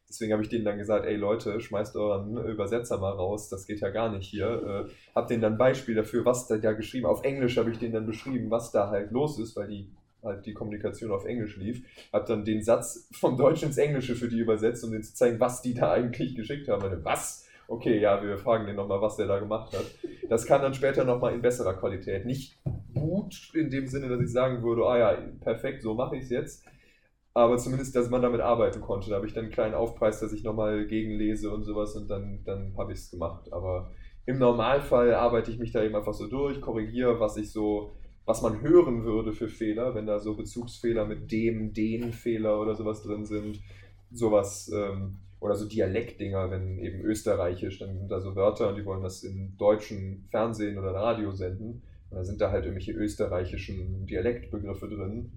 Deswegen habe ich denen dann gesagt, ey Leute, schmeißt euren Übersetzer mal raus, das geht ja gar nicht hier. Äh, hab denen dann ein Beispiel dafür, was da ja geschrieben, auf Englisch habe ich denen dann beschrieben, was da halt los ist, weil die halt die Kommunikation auf Englisch lief. Hab dann den Satz vom Deutschen ins Englische für die übersetzt, um denen zu zeigen, was die da eigentlich geschickt haben. Und was? Okay, ja, wir fragen den nochmal, was der da gemacht hat. Das kann dann später nochmal in besserer Qualität. Nicht gut in dem Sinne, dass ich sagen würde, ah ja, perfekt, so mache ich es jetzt. Aber zumindest, dass man damit arbeiten konnte. Da habe ich dann einen kleinen Aufpreis, dass ich nochmal gegenlese und sowas und dann, dann habe ich es gemacht. Aber im Normalfall arbeite ich mich da eben einfach so durch, korrigiere, was ich so, was man hören würde für Fehler, wenn da so Bezugsfehler mit dem, den Fehler oder sowas drin sind. Sowas, ähm, oder so Dialektdinger, wenn eben österreichisch, dann sind da so Wörter und die wollen das im deutschen Fernsehen oder Radio senden. Und dann sind da halt irgendwelche österreichischen Dialektbegriffe drin,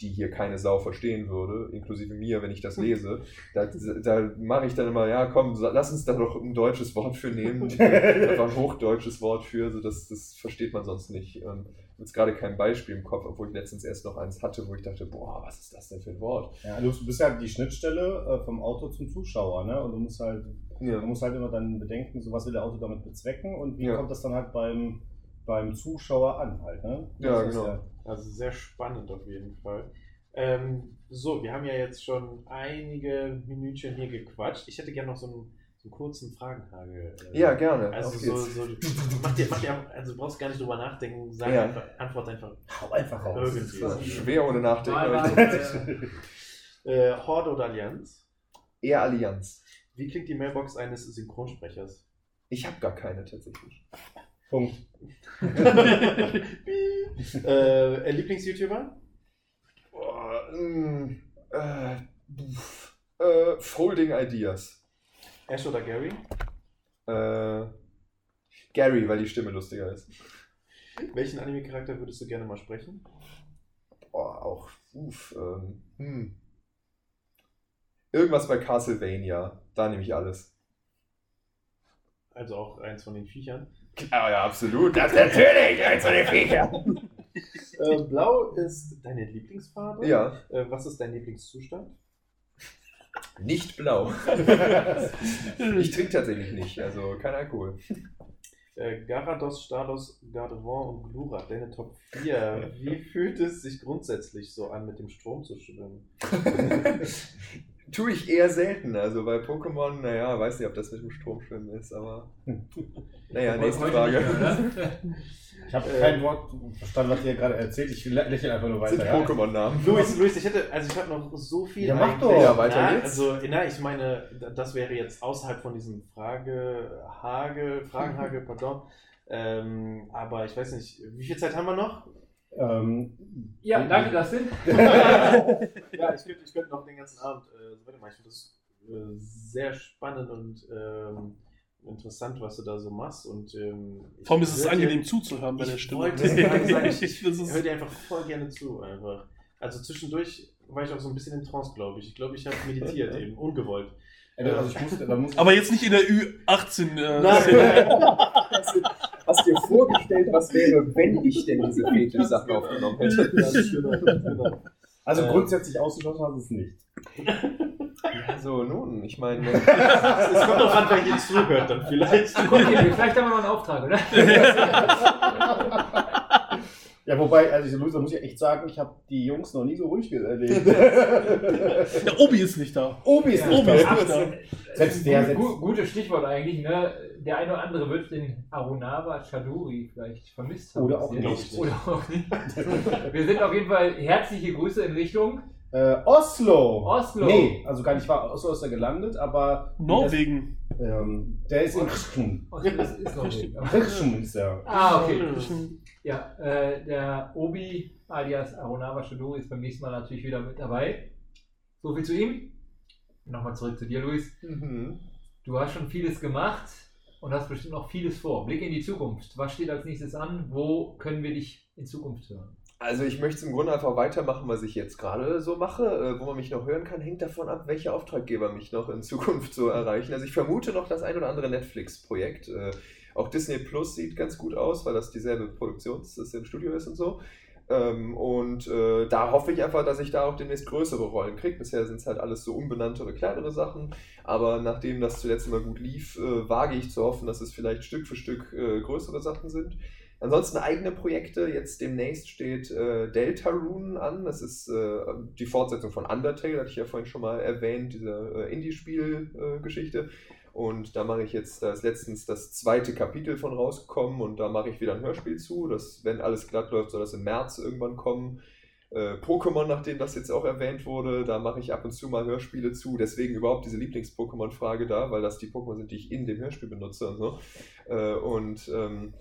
die hier keine Sau verstehen würde, inklusive mir, wenn ich das lese. Da, da mache ich dann immer, ja komm, lass uns da doch ein deutsches Wort für nehmen. Einfach ein hochdeutsches Wort für, so das, das versteht man sonst nicht. Und jetzt gerade kein Beispiel im Kopf, obwohl ich letztens erst noch eins hatte, wo ich dachte, boah, was ist das denn für ein Wort? Ja, du bist ja die Schnittstelle äh, vom Auto zum Zuschauer, ne? Und du musst halt, Ja. du musst halt immer dann bedenken, so was will der Auto damit bezwecken und wie Ja. kommt das dann halt beim, beim Zuschauer an halt, ne? Ja, Das ist genau. Also sehr spannend auf jeden Fall. Ähm, so, wir haben ja jetzt schon einige Minütchen hier gequatscht. Ich hätte gerne noch so einen, so einen kurzen Fragenhagel. äh, Ja, gerne. Also so, so mach dir, mach dir, also du brauchst gar nicht drüber nachdenken, sag Ja. einfach, antwort einfach Hau einfach raus. irgendwie. Das ist schwer ohne Nachdenken. Mal, aber mal, ich- äh, Äh, Horde oder Allianz? Eher Allianz. Wie klingt die Mailbox eines Synchronsprechers? Ich habe gar keine tatsächlich. Punkt. äh, Lieblings-YouTuber? Boah, mm, äh, pf, äh, Folding Ideas. Ash oder Gary? Äh, Gary, weil die Stimme lustiger ist. Welchen Anime-Charakter würdest du gerne mal sprechen? Boah, auch. Uff, ähm, hm. Irgendwas bei Castlevania. Da nehme ich alles. Also auch eins von den Viechern. Ja, ja, absolut. Das Natürlich, eins von den Viechern. Äh, Blau ist deine Lieblingsfarbe. Ja, Äh, was ist dein Lieblingszustand? nicht blau. ich trinke tatsächlich nicht, also kein Alkohol. Äh, Garados, Stalos, Gardevoir und Glura, deine Top 4. Wie fühlt es sich grundsätzlich so an, mit dem Strom zu schwimmen? Tue ich eher selten. Also bei Pokémon, naja, weiß nicht, ob das mit dem Stromschwimmen ist, aber. Naja, nächste Frage. ne? Ich habe Äh, kein Wort verstanden, was ihr gerade erzählt. Ich lä- lächle einfach nur Sind weiter. ja? Pokémon-Namen. Luis, Luis, ich hätte, also ich habe noch so viel. Ja, mach doch. Ja, weiter na, geht's. Also, na, ich meine, das wäre jetzt außerhalb von diesem Frage, Hagel, Fragenhagel, pardon. Ähm, aber ich weiß nicht, wie viel Zeit haben wir noch? Ähm, Ja, danke, das sind. Ja, ich könnte ich könnte noch den ganzen Abend äh, so weitermachen. Ich finde das äh, sehr spannend und ähm, interessant, was du da so machst. Und, ähm, ich Vor allem ist es angenehm dir- zuzuhören bei der Stimme. wollte sagen, ich- Ich höre dir einfach voll gerne zu. Einfach. Also zwischendurch war ich auch so ein bisschen in Trance, glaube ich. Ich glaube, ich habe meditiert eben, ungewollt. also ich musste, da muss aber jetzt nicht in der Ü18. Äh, Hast dir vorgestellt, was wäre, wenn ich denn diese Fetisch-Sachen aufgenommen hätte? Also Äh. grundsätzlich ausgeschlossen hast du es nicht. Ja, so, nun, ich meine. Es kommt doch an, wer hier zuhört, dann vielleicht. Okay, vielleicht haben wir noch einen Auftrag, oder? Ja, wobei, also ich, Luisa, muss ich echt sagen, ich habe die Jungs noch nie so ruhig erlebt. der Obi ist nicht da. Obi ist Ja, nicht Obi ist da. nicht da. Selbst der gu- Gutes Stichwort eigentlich, ne? Der eine oder andere wird den Arunava Chaduri vielleicht vermisst haben. Oder auch jetzt. nicht. Oder auch nicht. Wir sind auf jeden Fall herzliche Grüße in Richtung Äh, Oslo. Oslo. Nee, also gar nicht wahr. Oslo ist er gelandet, aber Norwegen. ähm, der ist in Rischen. Oslo ist, ist noch nicht. Rischen ist er. Ah, okay. Ja, äh, der Obi alias Arunava Chaduri ist beim nächsten Mal natürlich wieder mit dabei. So viel zu ihm. Nochmal zurück zu dir, Luis. Mhm. Du hast schon vieles gemacht und hast bestimmt noch vieles vor. Blick in die Zukunft. Was steht als nächstes an? Wo können wir dich in Zukunft hören? Also ich möchte im Grunde einfach weitermachen, was ich jetzt gerade so mache. Äh, wo man mich noch hören kann, hängt davon ab, welche Auftraggeber mich noch in Zukunft so erreichen. Also ich vermute noch das ein oder andere Netflix-Projekt. Äh, auch Disney Plus sieht ganz gut aus, weil das dieselbe Produktions, das im Studio ist und so. Ähm, und äh, da hoffe ich einfach, dass ich da auch demnächst größere Rollen kriege. Bisher sind es halt alles so unbenanntere, kleinere Sachen. Aber nachdem das zuletzt immer gut lief, äh, wage ich zu hoffen, dass es vielleicht Stück für Stück äh, größere Sachen sind. Ansonsten eigene Projekte. Jetzt demnächst steht äh, Deltarune an. Das ist äh, die Fortsetzung von Undertale, hatte ich ja vorhin schon mal erwähnt, diese äh, Indie-Spiel-Geschichte. Und da mache ich jetzt, da ist letztens das zweite Kapitel von rausgekommen und da mache ich wieder ein Hörspiel zu. Das, wenn alles glatt läuft, soll das im März irgendwann kommen. Äh, Pokémon, nachdem das jetzt auch erwähnt wurde, da mache ich ab und zu mal Hörspiele zu. Deswegen überhaupt diese Lieblings-Pokémon-Frage da, weil das die Pokémon sind, die ich in dem Hörspiel benutze und so. Äh, und ähm,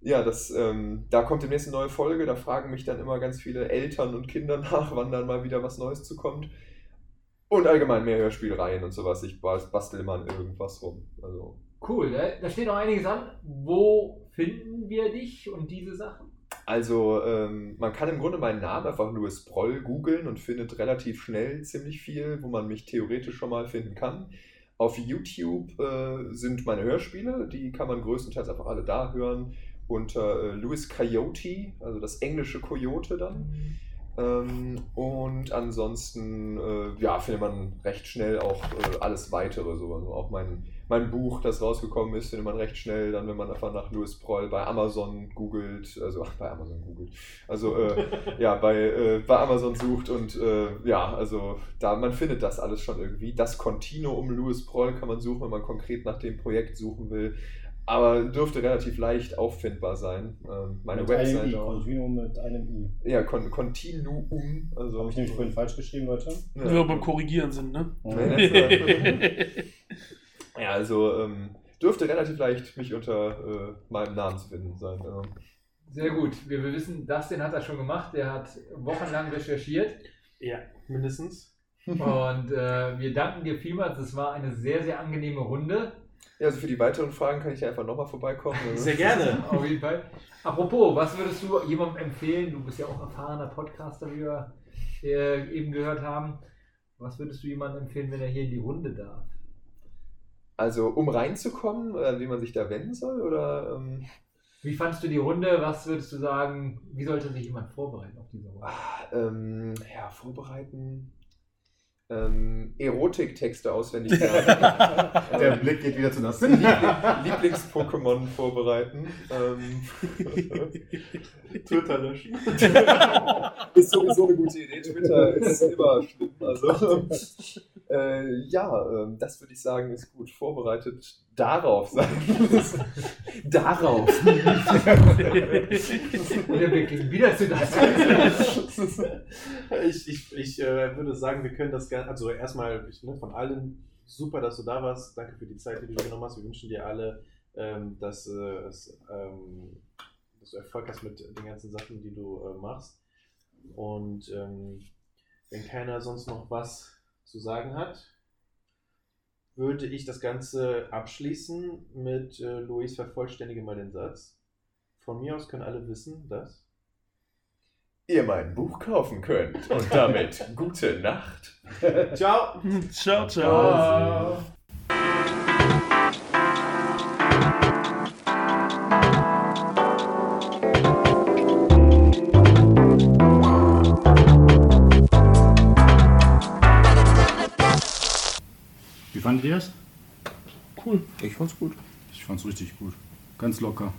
ja, das, ähm, da kommt demnächst eine neue Folge. Da fragen mich dann immer ganz viele Eltern und Kinder nach, wann dann mal wieder was Neues zukommt. Und allgemein mehr Hörspielreihen und sowas. Ich bas- bastel immer an irgendwas rum. Also, Cool, da, da steht noch einiges an. Wo finden wir dich und diese Sachen? also ähm, man kann im Grunde meinen Namen einfach Louis Proll googeln und findet relativ schnell ziemlich viel, wo man mich theoretisch schon mal finden kann. Auf YouTube äh, sind meine Hörspiele, die kann man größtenteils einfach alle da hören. unter äh, Louis Coyote, also das englische Coyote dann. Ähm, und ansonsten, äh, ja, findet man recht schnell auch äh, alles weitere, so. Also auch mein, mein Buch, das rausgekommen ist, findet man recht schnell, dann, wenn man einfach nach Louis Proll bei Amazon googelt, also ach, bei Amazon googelt, also äh, ja, bei, äh, bei Amazon sucht und äh, ja, also da, man findet das alles schon irgendwie. Das Continuum Louis Proll kann man suchen, wenn man konkret nach dem Projekt suchen will. Aber dürfte relativ leicht auffindbar sein. Ähm, meine mit einem I. Continuum mit einem I. Ja, Con Continuum. Also, Habe ich nämlich vorhin falsch geschrieben, Leute? Wenn wir beim Korrigieren sind, ne? ja, also ähm, dürfte relativ leicht mich unter äh, meinem Namen zu finden sein. Ähm, Sehr gut. Wir, wir wissen, Dustin hat das schon gemacht. Der hat wochenlang recherchiert. Ja, mindestens. Und äh, wir danken dir vielmals. Es war eine sehr, sehr angenehme Runde. Ja, also für die weiteren Fragen kann ich einfach nochmal vorbeikommen. Also, Sehr gerne. Auf jeden Fall. Apropos, was würdest du jemandem empfehlen? Du bist ja auch erfahrener Podcaster, wie wir äh, eben gehört haben. Was würdest du jemandem empfehlen, wenn er hier in die Runde darf? Also um reinzukommen, äh, wie man sich da wenden soll? Oder ähm, Wie fandest du die Runde? Was würdest du sagen? Wie sollte sich jemand vorbereiten auf diese Runde? ah, ähm, ja, vorbereiten? Ähm, Erotiktexte auswendig lernen. Der Ähm, Blick geht wieder zu nass. Liebling- Lieblings-Pokémon vorbereiten. Ähm, Twitter löschen. ist sowieso eine gute Idee. Twitter ist immer schlimm. Also, äh, ja, ähm, das würde ich sagen, ist gut vorbereitet. Darauf sein. Darauf. Und wir gehen wieder zu das. ich ich, ich äh, würde sagen, wir können das gerne, also erstmal ich, ne, von allen super, dass du da warst. Danke für die Zeit, die du genommen hast. Wir wünschen dir alle, ähm, dass, äh, es, ähm, dass du Erfolg hast mit den ganzen Sachen, die du äh, machst. Und ähm, wenn keiner sonst noch was zu sagen hat, würde ich das Ganze abschließen mit äh, Luis, vervollständige mal den Satz. Von mir aus können alle wissen, dass. Ihr mein Buch kaufen könnt. Und damit gute Nacht. Ciao! ciao, ciao. Wie fandet ihr das? Cool. Ich fand's gut. Ich fand's richtig gut. Ganz locker.